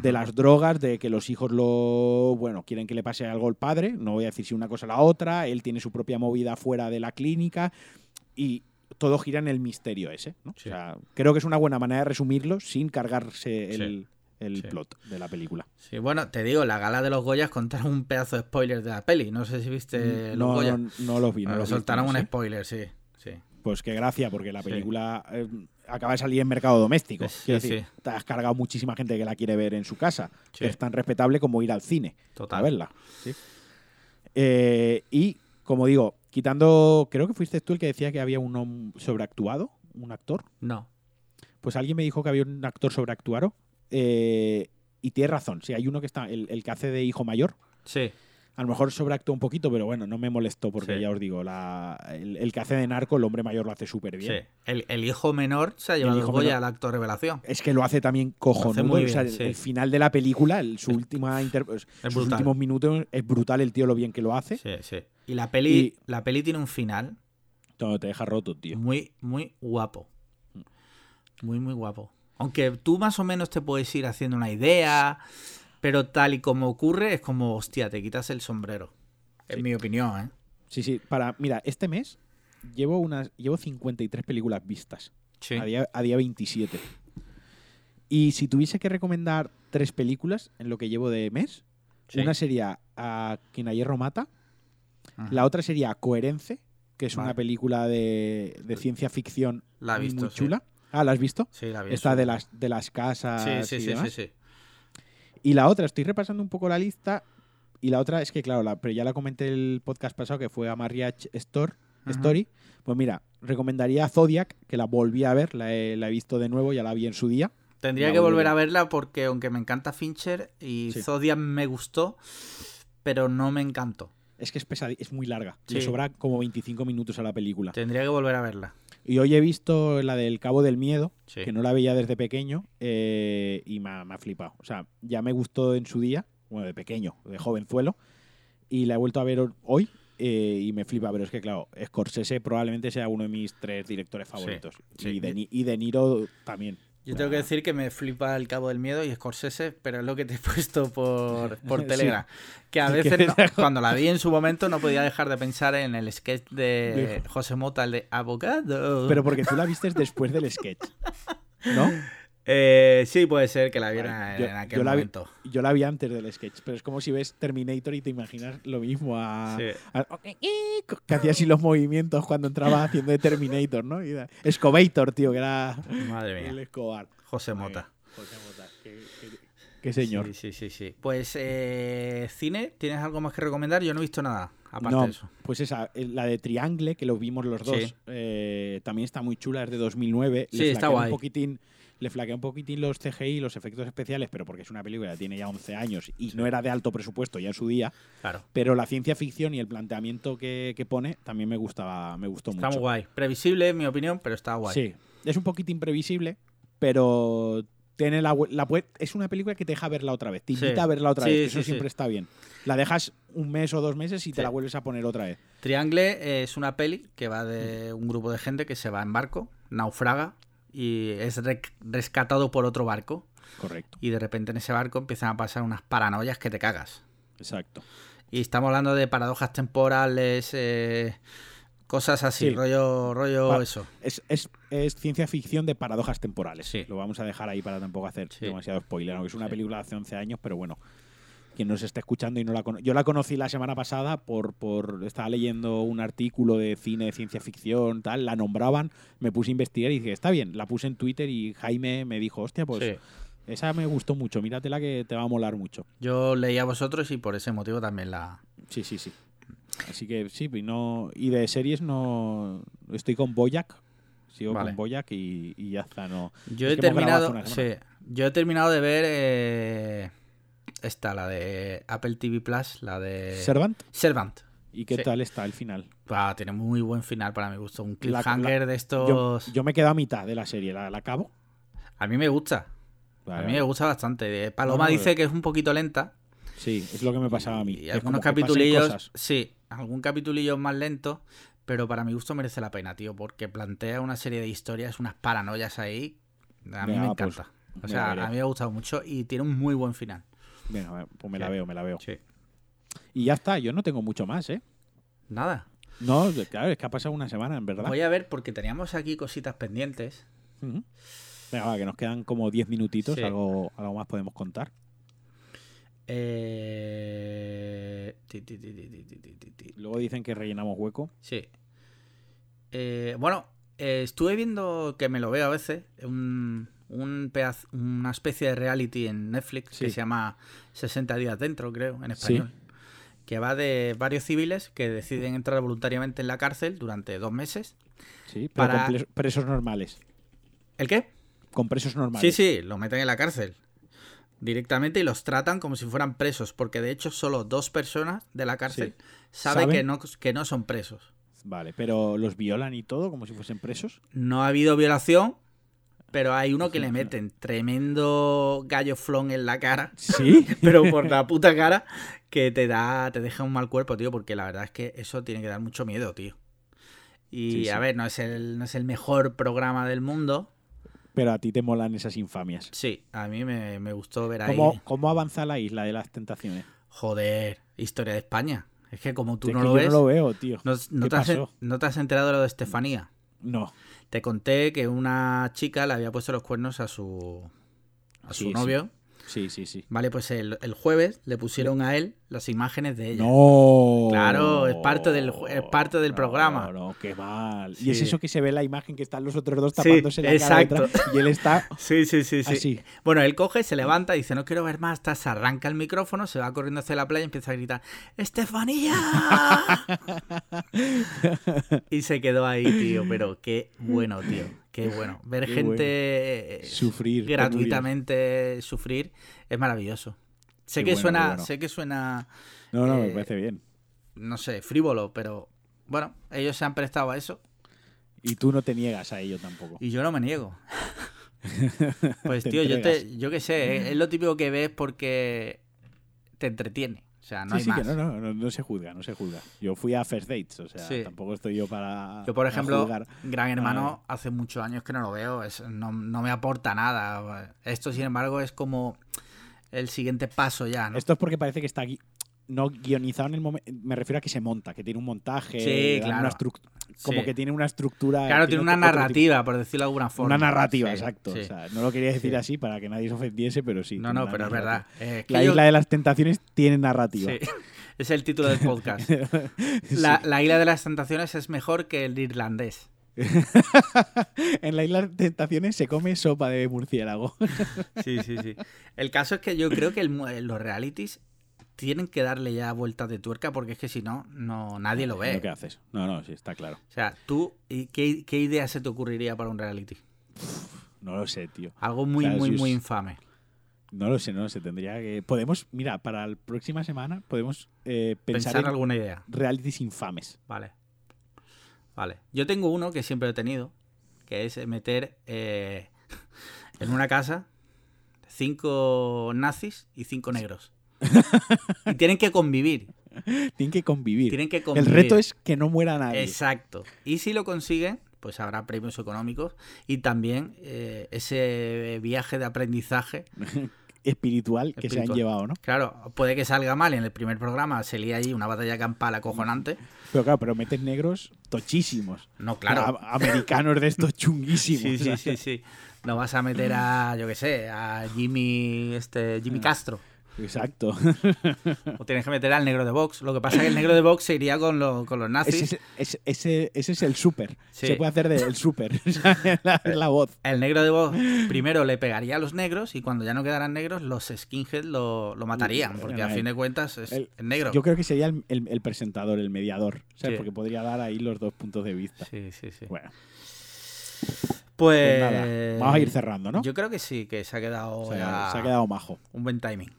de las drogas, de que los hijos lo, bueno, quieren que le pase algo al padre, no voy a decir si una cosa o la otra, él tiene su propia movida fuera de la clínica y todo gira en el misterio ese, ¿no? Sí. O sea, creo que es una buena manera de resumirlo sin cargarse el, el Sí. plot de la película. Sí, bueno, te digo, la gala de los Goyas contaron un pedazo de spoiler de la peli. No sé si viste los no, Goya. no, no los vi. no Bueno, los vi, soltaron un ¿sí? spoiler, sí. sí. Pues qué gracia, porque la Sí. película eh, acaba de salir en mercado doméstico. Sí, Quiero sí. decir, te has cargado muchísima gente que la quiere ver en su casa. Sí. Es tan respetable como ir al cine Total. a verla. Eh, y, como digo, quitando. Creo que fuiste tú el que decía que había un hom- sobreactuado, un actor. No. Pues alguien me dijo que había un actor sobreactuado. eh, y tiene razón. Sí, hay uno que está, el, el que hace de hijo mayor. Sí. A lo mejor sobreactúa un poquito, pero bueno, no me molestó porque Sí. ya os digo, la, el, el que hace de narco, el hombre mayor lo hace súper bien. sí. El, el hijo menor se ha llevado el, hijo Goya al actor revelación. Es que lo hace también cojonudo. muy o sea, bien, el, sí. el final de la película, el- su última inter- sus últimos minutos, es brutal el tío lo bien que lo hace. Sí, sí. Y la peli, Y- la peli tiene un final No, te deja roto, tío. muy, muy guapo. Muy, muy guapo. Aunque tú más o menos te puedes ir haciendo una idea, pero tal y como ocurre, es como, hostia, te quitas el sombrero. En Sí. mi opinión, ¿eh? Sí, sí. Para, mira, este mes llevo unas, llevo 53 películas vistas. Sí. A, día, a día 27. Y si tuviese que recomendar tres películas en lo que llevo de mes, Sí. una sería a Quien a hierro mata, Ajá. la otra sería Coherence, que es Vale. una película de, de ciencia ficción La he visto, muy sí. chula. Ah, ¿la has visto? Sí, la vi, Esta de las, de las casas Sí, sí, y sí, demás. sí, sí. Y la otra, estoy repasando un poco la lista. Y la otra es que, claro, la, pero ya la comenté el podcast pasado que fue a Mariach Store, Ajá. Story. Pues mira, recomendaría Zodiac, que la volví a ver, la he, la he visto de nuevo, ya la vi en su día. Tendría La que volver a verla porque aunque me encanta Fincher y Sí. Zodiac me gustó, pero no me encantó. Es que es es muy larga. Sí. Le sobra como 25 minutos a la película. Tendría que volver a verla. Y hoy he visto la del Cabo del Miedo, Sí. que no la veía desde pequeño, eh, y me ha, me ha flipado. O sea, ya me gustó en su día, bueno, de pequeño, de jovenzuelo, y la he vuelto a ver hoy eh, y me flipa, pero es que claro, Scorsese probablemente sea uno de mis tres directores favoritos. sí. Y, de, y De Niro también. Yo tengo que decir que me flipa el Cabo del Miedo y Scorsese, pero es lo que te he puesto por, por Sí. Telegram. Que a veces, no- cuando la vi en su momento, no podía dejar de pensar en el sketch de. José Mota, el de abogado. Pero porque tú la vistes después del sketch. ¿No? Eh, sí, puede ser que la viera Yo- en aquel yo la vi- momento. Yo la vi antes del sketch, pero es como si ves Terminator y te imaginas lo mismo a, Sí. a- que hacía así los movimientos cuando entraba haciendo de Terminator, ¿no? Y da- Escobator, tío, que era Madre el mía. Escobar. José Mota. José Mota, qué, qué- qué señor. Sí, sí, sí, sí. Pues, eh, cine, ¿tienes algo más que recomendar? Yo no he visto nada, aparte no, de eso. pues esa, eh, la de Triangle, que lo vimos los dos, Sí. eh, también está muy chula, es de 2009. Sí, está guay. Un poquitín, le flaquea un poquitín los CGI, los efectos especiales, pero porque es una película que tiene ya 11 años y no era de alto presupuesto ya en su día. Claro. Pero la ciencia ficción y el planteamiento que, que pone también me gustaba, me gustó Está muy mucho. guay. Previsible, en mi opinión, pero está guay. Sí, es un poquito imprevisible, pero tiene la, es una película que te deja verla otra vez, te Sí. invita a verla otra Sí, vez, eso sí, siempre está bien. La dejas un mes o dos meses y te la vuelves a poner otra vez. Triangle es una peli que va de un grupo de gente que se va en barco, naufraga y es rescatado por otro barco. Correcto, Y de repente en ese barco empiezan a pasar unas paranoias que te cagas. exacto. Y estamos hablando de paradojas temporales, eh, cosas así, Sí. rollo, rollo Pa- eso. Es, es- es ciencia ficción de paradojas temporales. Sí. Lo vamos a dejar ahí para tampoco hacer Sí. demasiado spoiler, aunque es una película de hace 11 años, pero bueno. Quien nos esté escuchando y no la. Yo la conocí la semana pasada por, por. Estaba leyendo un artículo de cine de ciencia ficción, tal. La nombraban, me puse a investigar y dije, está bien. La puse en Twitter y Jaime me dijo, hostia, pues Sí. esa me gustó mucho. Míratela que te va a molar mucho. Yo leí a vosotros y por ese motivo también la... Sí, sí, sí. Así que sí, y no. Y de series no. Estoy con Boyac. Sigo Vale. con Boyac y, y ya está, no. Yo Es he terminado... Sí, yo he terminado de ver eh, esta, la de Apple TV Plus, la de... ¿Servant? Servant. ¿Y qué Sí. tal está el final? Ah, tiene muy buen final para mi gusto. Un cliffhanger la- de Yo, estos... yo me quedo a mitad de la serie, ¿la, la acabo? A mí me gusta. Vale, a mí me gusta bastante. Eh, Paloma No, no, dice que es un poquito lenta. Sí, es lo que me pasaba a mí. Y algunos capitulillos, sí, algún capitulillo más lento, pero para mi gusto merece la pena, tío, porque plantea una serie de historias, unas paranoias ahí. A mí Venga, me pues, encanta. o sea, a mí me ha gustado mucho y tiene un muy buen final. Pues me la veo, me la veo. Sí. Y ya está, yo no tengo mucho más, ¿eh? Nada. No, claro, es que ha pasado una semana, en verdad. Voy a ver porque teníamos aquí cositas pendientes. Venga, va, que nos quedan como 10 minutitos, Sí. algo, algo más podemos contar. Eh... ti, ti, ti. Luego dicen que rellenamos hueco. Sí. Eh, bueno, eh, estuve viendo que me lo veo a veces, un, un una especie de reality en Netflix que se llama 60 días dentro, creo, en español. Que va de varios civiles que deciden entrar voluntariamente en la cárcel durante dos meses. Sí, pero Para- con pres- presos normales. ¿El qué? Con presos normales. Sí, sí, los meten en la cárcel directamente y los tratan como si fueran presos, porque de hecho solo dos personas de la cárcel saben, ¿Saben? Que, no, que no son presos. Vale, pero los violan y todo, como si fuesen presos. No ha habido violación, pero hay uno que le meten tremendo gallo flon en la cara, Sí. pero por la puta cara, que te da, te deja un mal cuerpo, tío, porque la verdad es que eso tiene que dar mucho miedo, tío. Y Sí, sí. a ver, no es el, no es el mejor programa del mundo. Pero a ti te molan esas infamias. Sí, a mí me, me gustó ver ahí. ¿Cómo, ¿Cómo avanza la isla de las tentaciones? Joder, historia de España. Es que como tú Es no que lo yo ves, no lo veo, tío. no, no ¿Qué te has, pasó? no te has enterado de lo de Estefanía. No. Te conté que una chica le había puesto los cuernos a su, a su Sí, novio. Sí, sí, sí. Vale, pues el, el jueves le pusieron a él las imágenes de ella. No. Claro, es parte del es parte del No, programa. No, qué mal. Sí. Y es eso que se ve la imagen que están los otros dos Sí, tapándose la cara exacto. y él está Sí, sí, sí, sí. así. Bueno, él coge, se levanta, dice, no quiero ver más, hasta se arranca el micrófono, se va corriendo hacia la playa y empieza a gritar, ¡Estefanía! y se quedó ahí, tío, pero qué bueno, tío, qué bueno. Ver Qué gente eh, Sufrir. gratuitamente sufrir es maravilloso. Sé Qué que bueno, suena, bueno. sé que suena, No, no, me eh, parece bien. no sé, frívolo, pero bueno, ellos se han prestado a eso Y tú no te niegas a ello tampoco. y yo no me niego. Pues tío, yo te, yo qué sé, es- es lo típico que ves porque te entretiene. O sea, no sí, hay sí, más. que no, no, no, no se juzga, no se juzga. Yo fui a First Dates, o sea, Sí. tampoco estoy yo para. Yo, por ejemplo, juzgar. Gran Hermano, hace muchos años que no lo veo, es- no, no me aporta nada. Esto, sin embargo, es como el siguiente paso ya, ¿no? Esto es porque parece que está gui- no guionizado en el momento. Me refiero a que se monta, que tiene un montaje. Sí, claro. Como Sí. que tiene una estructura. Claro, tiene una narrativa, por decirlo de alguna forma. Una narrativa, Sí, exacto. O sea, no lo quería decir Sí. así para que nadie se ofendiese, pero sí. no, no, pero es verdad. Eh, La yo- isla de las tentaciones tiene narrativa. Es el título del podcast. La, la isla de las tentaciones es mejor que el irlandés. en la isla de tentaciones se come sopa de murciélago. Sí, sí, sí. El caso es que yo creo que el los realities tienen que darle ya vueltas de tuerca porque es que si no, no nadie lo ve. Que haces. No, no, sí, está claro. O sea, tú, ¿y ¿qué, qué idea se te ocurriría para un reality? No lo sé, tío. Algo muy, muy, si es- muy infame. No lo sé, no lo sé. Tendría que. Podemos, mira, para la próxima semana podemos eh, pensar, Pensar en alguna idea. realities infames. Vale. Vale. Yo tengo uno que siempre he tenido, que es meter eh, en una casa cinco nazis y cinco negros. y tienen que convivir. Tienen que convivir. Tienen que El reto es que no muera nadie. Exacto. Y si lo consiguen, pues habrá premios económicos y también eh, ese viaje de aprendizaje. Espiritual que se han llevado, ¿no? Claro, puede que salga mal en el primer programa, se lía ahí una batalla campal acojonante. Pero claro, pero metes negros tochísimos. No, claro. A- americanos de estos chunguísimos. Sí, sí, sí, sí. No vas a meter a, yo qué sé, a Jimmy, este, Jimmy. Castro. Exacto. O tienes que meter al negro de Vox. Lo que pasa es que el negro de Vox se iría con, lo- con los nazis. Ese, es- ese, ese- es el súper. Sí. Se puede hacer del súper. Sea, es la, la voz. El negro de Vox primero le pegaría a los negros y cuando ya no quedaran negros, los skinheads lo, lo matarían. Porque a fin de cuentas es el- el negro. Yo creo que sería el, el- el presentador, el mediador. ¿sabes? Sí. Porque podría dar ahí los dos puntos de vista. Sí, sí, sí. Bueno, Pues, pues nada. Vamos a ir cerrando, ¿no? Yo creo que sí, que se ha quedado, se ha quedado majo. un buen timing.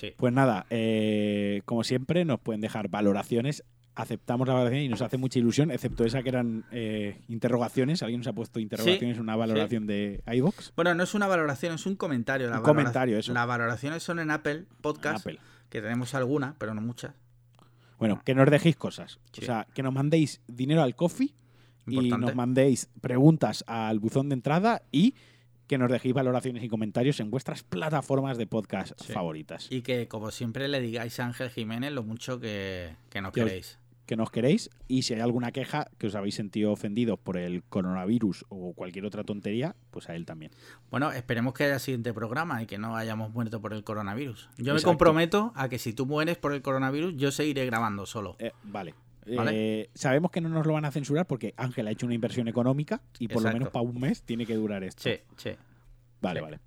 Sí. Pues nada, eh, como siempre, nos pueden dejar valoraciones. Aceptamos la valoración y nos hace mucha ilusión, excepto esa que eran eh, interrogaciones. Alguien nos ha puesto interrogaciones en una valoración de iVoox. Bueno, no es una valoración, es un comentario. La Un valora- comentario, eso. Las valoraciones son en Apple Podcast, Apple. que tenemos alguna, pero no muchas. Bueno, que nos dejéis cosas. Sí. O sea, que nos mandéis dinero al coffee y nos mandéis preguntas al buzón de entrada y que nos dejéis valoraciones y comentarios en vuestras plataformas de podcast Sí. favoritas. Y que, como siempre, le digáis a Ángel Jiménez lo mucho que, que nos Que os- queréis. Que nos queréis y si hay alguna queja que os habéis sentido ofendidos por el coronavirus o cualquier otra tontería, pues a él también. Bueno, esperemos que haya siguiente programa y que no hayamos muerto por el coronavirus. Yo me comprometo a que si tú mueres por el coronavirus, yo seguiré grabando solo. Eh, vale. Vale. Eh, sabemos que no nos lo van a censurar porque Ángel ha hecho una inversión económica y por lo menos para un mes tiene que durar esto. Sí, sí. Vale, sí. vale.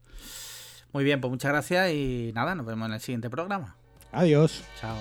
Muy bien, pues muchas gracias y nada, nos vemos en el siguiente programa. Adiós. Chao.